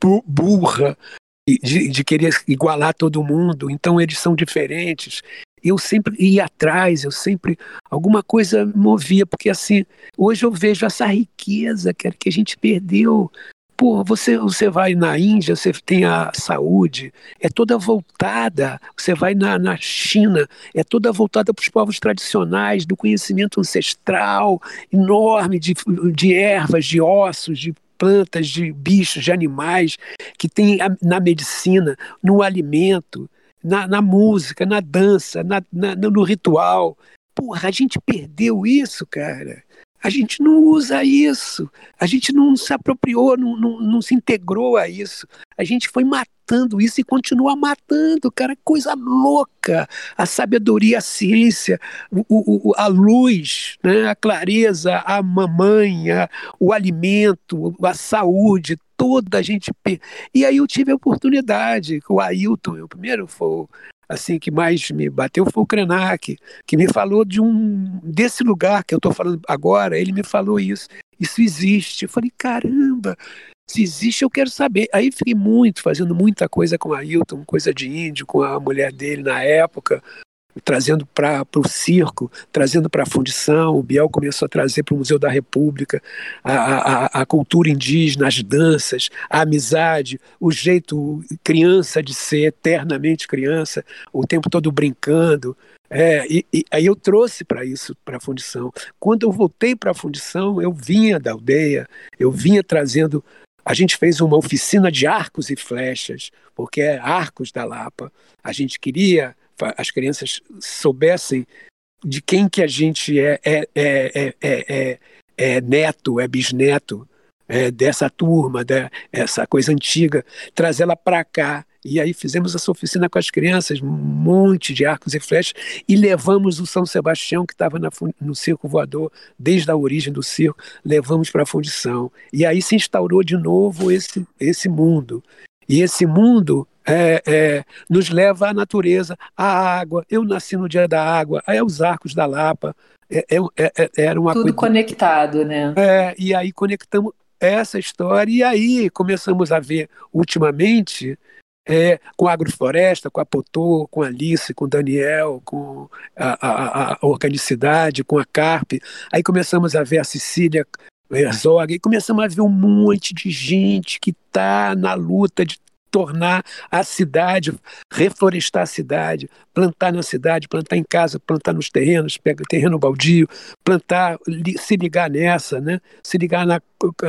bu burra, de, de, querer igualar todo mundo, então eles são diferentes. Eu sempre ia atrás, eu sempre. Alguma coisa movia, porque assim, hoje eu vejo essa riqueza que, que a gente perdeu Pô, você, você vai na Índia, você tem a saúde, é toda voltada. Você vai na, na China, é toda voltada para os povos tradicionais, do conhecimento ancestral enorme de, de ervas, de ossos, de plantas, de bichos, de animais, que tem na medicina, no alimento, na, na música, na dança, na, na, no ritual. Porra, a gente perdeu isso, cara. A gente não usa isso, a gente não se apropriou, não, não, não se integrou a isso. A gente foi matando isso e continua matando, cara, coisa louca. A sabedoria, a ciência, o, o, a luz, né? a clareza, a mamãe, a, o alimento, a saúde, toda a gente. E aí eu tive a oportunidade, o Ailton, o primeiro foi assim que mais me bateu foi o Krenak, que me falou de um desse lugar que eu estou falando agora. Ele me falou isso. Isso existe. Eu falei, caramba, se existe, eu quero saber. Aí fiquei muito, fazendo muita coisa com a Ailton, coisa de índio, com a mulher dele na época, trazendo para o circo, trazendo para a fundição. O Biel começou a trazer para o Museu da República a, a, a, cultura indígena, as danças, a amizade, o jeito criança de ser, eternamente criança, o tempo todo brincando. É, e, e aí eu trouxe para isso, para a fundição. Quando eu voltei para a fundição, eu vinha da aldeia, eu vinha trazendo. A gente fez uma oficina de arcos e flechas, porque é arcos da Lapa. A gente queria as crianças soubessem de quem que a gente é, é, é, é, é neto, é bisneto é, dessa turma, dessa coisa antiga, trazê-la para cá. E aí fizemos essa oficina com as crianças, um monte de arcos e flechas, e levamos o São Sebastião, que estava no circo voador, desde a origem do circo, levamos para a fundição. E aí se instaurou de novo esse, esse mundo. E esse mundo é, é, nos leva à natureza, à água. Eu nasci no dia da água, aí é os arcos da Lapa. É, é, é, era uma Tudo coisa... conectado, né? e aí conectamos essa história, e aí começamos a ver ultimamente. É, com a agrofloresta, com a Potô, com a Alice, com o Daniel, com a, a, a, organicidade, com a Carpe. Aí começamos a ver a Cecília Herzog, e começamos a ver um monte de gente que está na luta de tornar a cidade, reflorestar a cidade, plantar na cidade, plantar em casa, plantar nos terrenos, pega terreno baldio, plantar, se ligar nessa, né? se ligar na,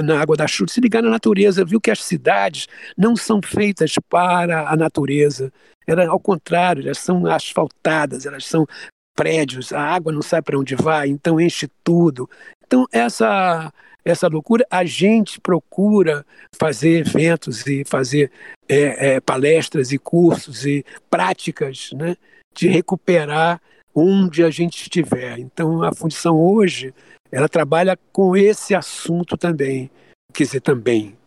na água da chuva, se ligar na natureza, viu que as cidades não são feitas para a natureza, elas, ao contrário, elas são asfaltadas, elas são prédios, a água não sabe para onde vai, então enche tudo. Então, essa essa loucura, a gente procura fazer eventos e fazer é, é, palestras e cursos e práticas né, de recuperar onde a gente estiver. Então, a fundição hoje, ela trabalha com esse assunto também, quer dizer, também,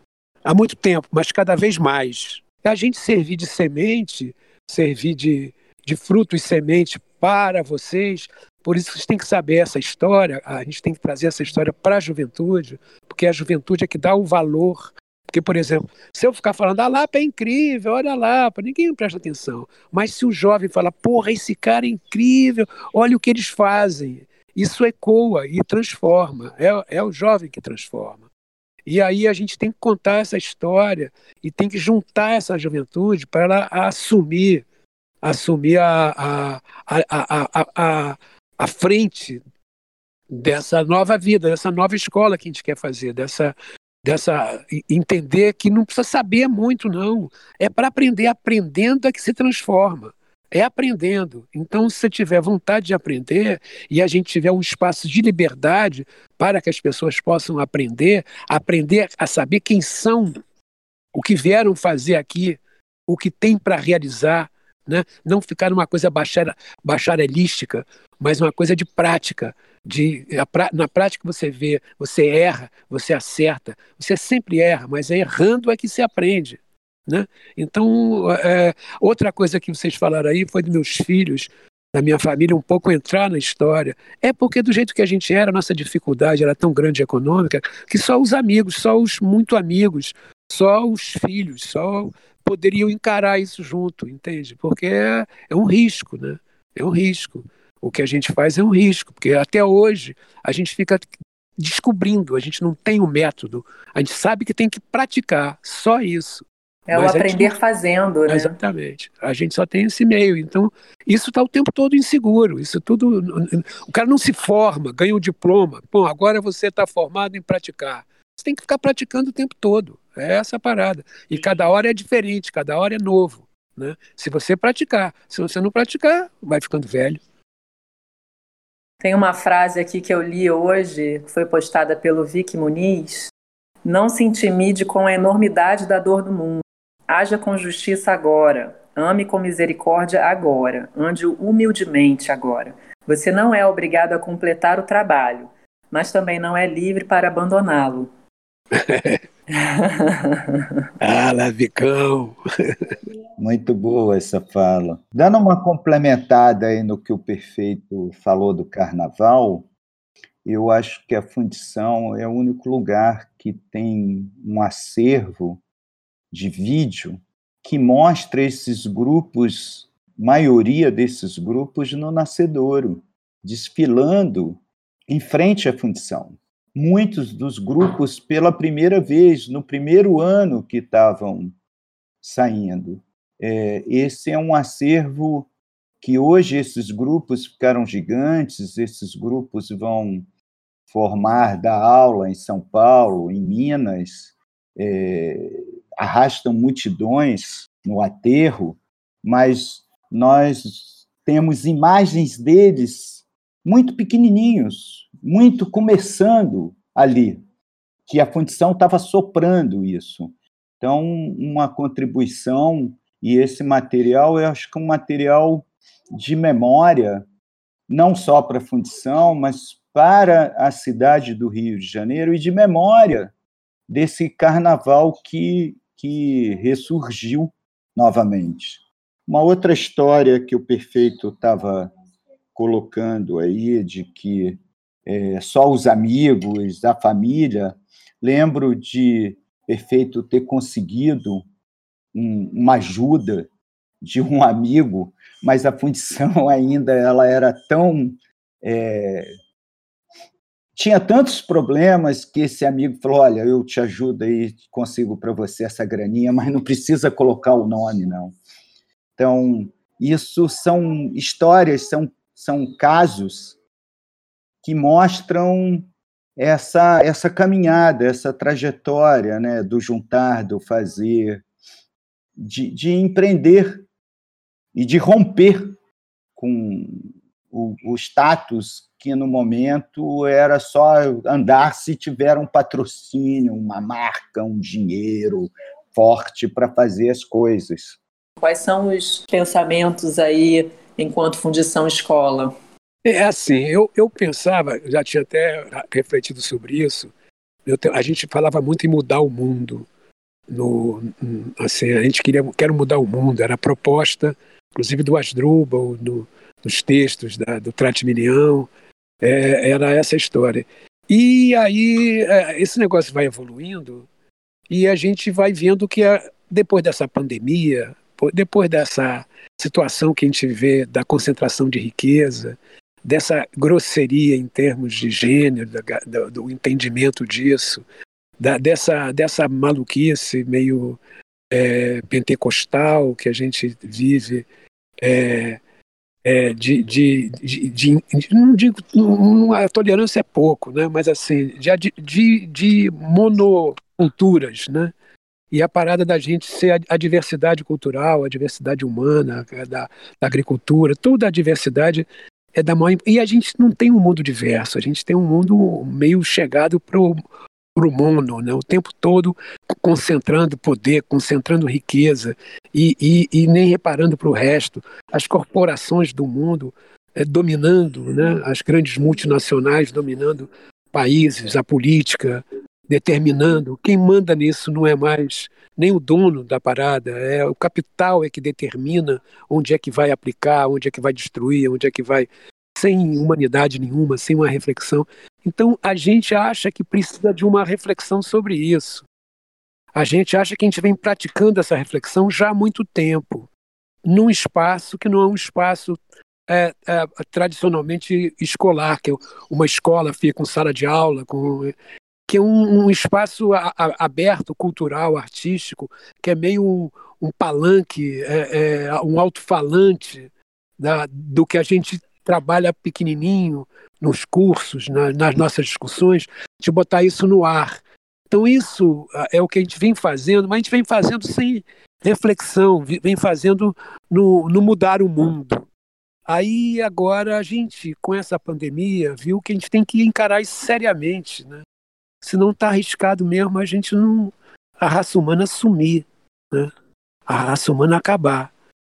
há muito tempo, mas cada vez mais. A gente servir de semente, servir de, de fruto e semente para vocês, por isso vocês têm que saber essa história, a gente tem que trazer essa história para a juventude, porque a juventude é que dá o valor. Porque, por exemplo, se eu ficar falando, a Lapa é incrível, olha a Lapa, ninguém presta atenção. Mas se o jovem fala, porra, esse cara é incrível, olha o que eles fazem, isso ecoa e transforma. É, é o jovem que transforma. E aí a gente tem que contar essa história e tem que juntar essa juventude para ela assumir, assumir a, a, a, a, a, frente dessa nova vida, dessa nova escola que a gente quer fazer, dessa, dessa entender que não precisa saber muito não, é para aprender, aprendendo é que se transforma é aprendendo. Então, se você tiver vontade de aprender e a gente tiver um espaço de liberdade para que as pessoas possam aprender, aprender a saber quem são, o que vieram fazer aqui, o que tem para realizar, né? não ficar numa coisa bacharelística, mas uma coisa de prática. De, na prática você vê, você erra, você acerta, você sempre erra, mas errando é que se aprende. Né? Então, é, outra coisa que vocês falaram aí foi dos meus filhos, da minha família, um pouco entrar na história. É porque, do jeito que a gente era, a nossa dificuldade era tão grande econômica que só os amigos, só os muito amigos, só os filhos, só poderiam encarar isso junto, entende? Porque é, é um risco, né? É um risco. O que a gente faz é um risco, porque até hoje a gente fica descobrindo, a gente não tem o um método, a gente sabe que tem que praticar, só isso. É o aprender fazendo, né? Exatamente. A gente só tem esse meio. Então, isso está o tempo todo inseguro. Isso tudo. O cara não se forma, ganha um diploma. Bom, agora você está formado em praticar. Você tem que ficar praticando o tempo todo. É essa a parada. E cada hora é diferente, cada hora é novo. Né? Se você praticar. Se você não praticar, vai ficando velho. Tem uma frase aqui que eu li hoje, que foi postada pelo Vic Muniz. Não se intimide com a enormidade da dor do mundo Haja com justiça agora. Ame com misericórdia agora. Ande humildemente agora. Você não é obrigado a completar o trabalho, mas também não é livre para abandoná-lo. Ah, Lavicão! Muito boa essa fala. Dando uma complementada aí no que o Perfeito falou do carnaval, eu acho que a Fundição é o único lugar que tem um acervo de vídeo que mostra esses grupos, maioria desses grupos no nascedouro, desfilando em frente à fundição. Muitos dos grupos pela primeira vez, no primeiro ano que estavam saindo. É, esse é um acervo que hoje esses grupos ficaram gigantes, esses grupos vão formar da aula em São Paulo, em Minas, é, arrastam multidões no aterro, mas nós temos imagens deles muito pequenininhos, muito começando ali, que a fundição estava soprando isso. Então, uma contribuição, e esse material, eu acho que é um material de memória, não só para a fundição, mas para a cidade do Rio de Janeiro, e de memória desse carnaval que que ressurgiu novamente. Uma outra história que o Perfeito estava colocando aí, de que é, só os amigos, a família, lembro de Perfeito ter conseguido um, uma ajuda de um amigo, mas a fundição ainda ela era tão é, tinha tantos problemas que esse amigo falou: Olha, eu te ajudo aí, consigo para você essa graninha, mas não precisa colocar o nome, não. Então, isso são histórias, são, são casos que mostram essa, essa caminhada, essa trajetória né, do juntar, do fazer, de, de empreender e de romper com o, o status que no momento era só andar se tiver um patrocínio, uma marca, um dinheiro forte para fazer as coisas. Quais são os pensamentos aí enquanto Fundição Escola? É assim, eu, eu pensava, já tinha até refletido sobre isso, eu, a gente falava muito em mudar o mundo. No, assim, a gente queria quero mudar o mundo, era a proposta, inclusive do Asdrubal, do, dos textos da, do Tratiminião, é, era essa história. E aí é, esse negócio vai evoluindo e a gente vai vendo que é, depois dessa pandemia, depois dessa situação que a gente vê da concentração de riqueza, dessa grosseria em termos de gênero, do, do entendimento disso, da, dessa, dessa maluquice meio é, pentecostal que a gente vive, é, é, de, de, de, de, não digo, a tolerância é pouco, né? mas assim, de, de, de monoculturas, né? E a parada da gente ser a, a diversidade cultural, a diversidade humana, da, da, agricultura, toda a diversidade é da maior. E a gente não tem um mundo diverso, a gente tem um mundo meio chegado para o mundo, né? o tempo todo concentrando poder, concentrando riqueza e, e, e nem reparando para o resto. As corporações do mundo é, dominando, né? as grandes multinacionais dominando países, a política, determinando. Quem manda nisso não é mais nem o dono da parada, é o capital é que determina onde é que vai aplicar, onde é que vai destruir, onde é que vai sem humanidade nenhuma, sem uma reflexão. Então a gente acha que precisa de uma reflexão sobre isso. A gente acha que a gente vem praticando essa reflexão já há muito tempo, num espaço que não é um espaço é, é, tradicionalmente escolar, que é uma escola fica com sala de aula, com, que é um, um espaço a, a, aberto, cultural, artístico, que é meio um, um palanque, é, é um alto-falante do que a gente trabalha pequenininho nos cursos, na, nas nossas discussões, de botar isso no ar. Então, isso ah, é o que a gente vem fazendo, mas a gente vem fazendo sem reflexão, vem fazendo no, no mudar o mundo. Aí, agora, a gente, com essa pandemia, viu que a gente tem que encarar isso seriamente. Né? Se não está arriscado mesmo, a gente não. a raça humana sumir, né? a raça humana acabar.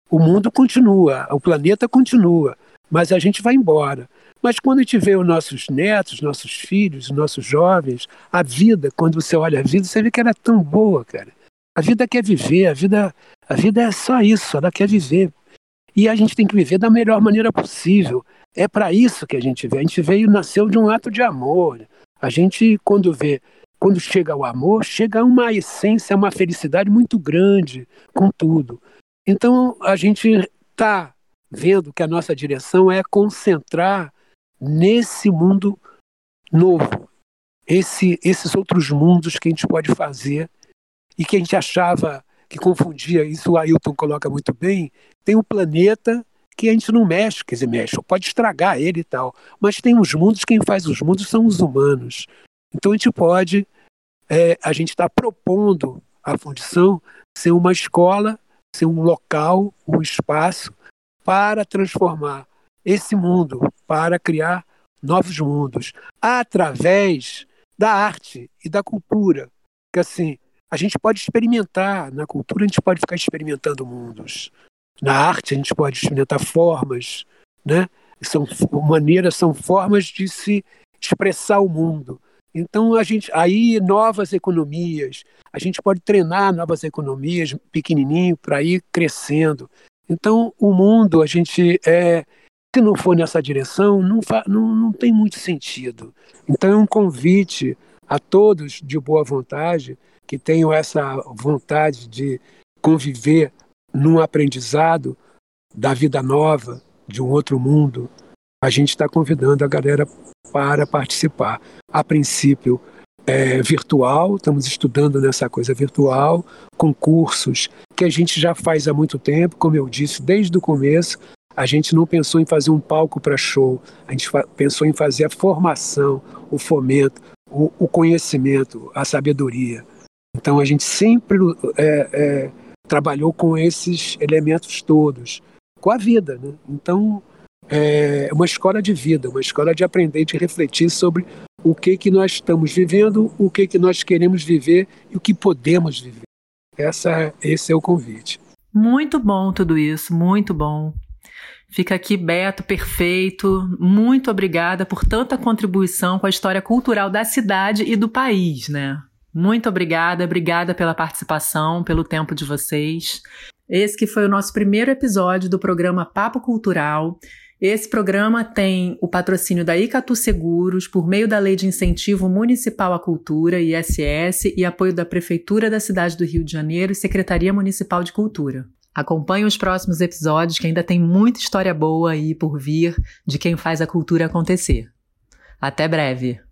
O mundo continua, o planeta continua, mas a gente vai embora. Mas quando a gente vê os nossos netos, nossos filhos, nossos jovens, a vida, quando você olha a vida, você vê que ela é tão boa, cara. A vida quer viver, a vida, a vida é só isso, ela quer viver. E a gente tem que viver da melhor maneira possível. É para isso que a gente veio. A gente veio nasceu de um ato de amor. A gente, quando vê, quando chega o amor, chega uma essência, uma felicidade muito grande com tudo. Então a gente está vendo que a nossa direção é concentrar nesse mundo novo, esse, esses outros mundos que a gente pode fazer e que a gente achava que confundia, isso o Ailton coloca muito bem, tem um planeta que a gente não mexe, quer dizer, mexe, pode estragar ele e tal, mas tem os mundos, quem faz os mundos são os humanos. Então a gente pode, é, a gente está propondo a fundição ser uma escola, ser um local, um espaço para transformar esse mundo, para criar novos mundos, através da arte e da cultura. Que assim, a gente pode experimentar, na cultura a gente pode ficar experimentando mundos. Na arte a gente pode experimentar formas, né? São maneiras, são formas de se expressar o mundo. Então a gente aí novas economias, a gente pode treinar novas economias pequenininho para ir crescendo. Então, o mundo, a gente, é, se não for nessa direção, não, não, não tem muito sentido. Então, é um convite a todos de boa vontade que tenham essa vontade de conviver num aprendizado da vida nova, de um outro mundo. A gente está convidando a galera para participar. A princípio, é, virtual, estamos estudando nessa coisa virtual, com cursos que a gente já faz há muito tempo, como eu disse, desde o começo. A gente não pensou em fazer um palco para show, a gente pensou em fazer a formação, o fomento, o, o conhecimento, a sabedoria. Então a gente sempre é, é, trabalhou com esses elementos todos, com a vida. Né? Então é uma escola de vida, uma escola de aprender, de refletir sobre o que que nós estamos vivendo, o que que nós queremos viver e o que podemos viver. Essa, esse é o convite. Muito bom tudo isso, muito bom. Fica aqui, Beto, perfeito. Muito obrigada por tanta contribuição com a história cultural da cidade e do país, né? Muito obrigada, obrigada pela participação, pelo tempo de vocês. Esse que foi o nosso primeiro episódio do programa Papo Cultural. Esse programa tem o patrocínio da Icatu Seguros por meio da Lei de Incentivo Municipal à Cultura, ISS, e apoio da Prefeitura da cidade do Rio de Janeiro e Secretaria Municipal de Cultura. Acompanhe os próximos episódios que ainda tem muita história boa aí por vir de quem faz a cultura acontecer. Até breve!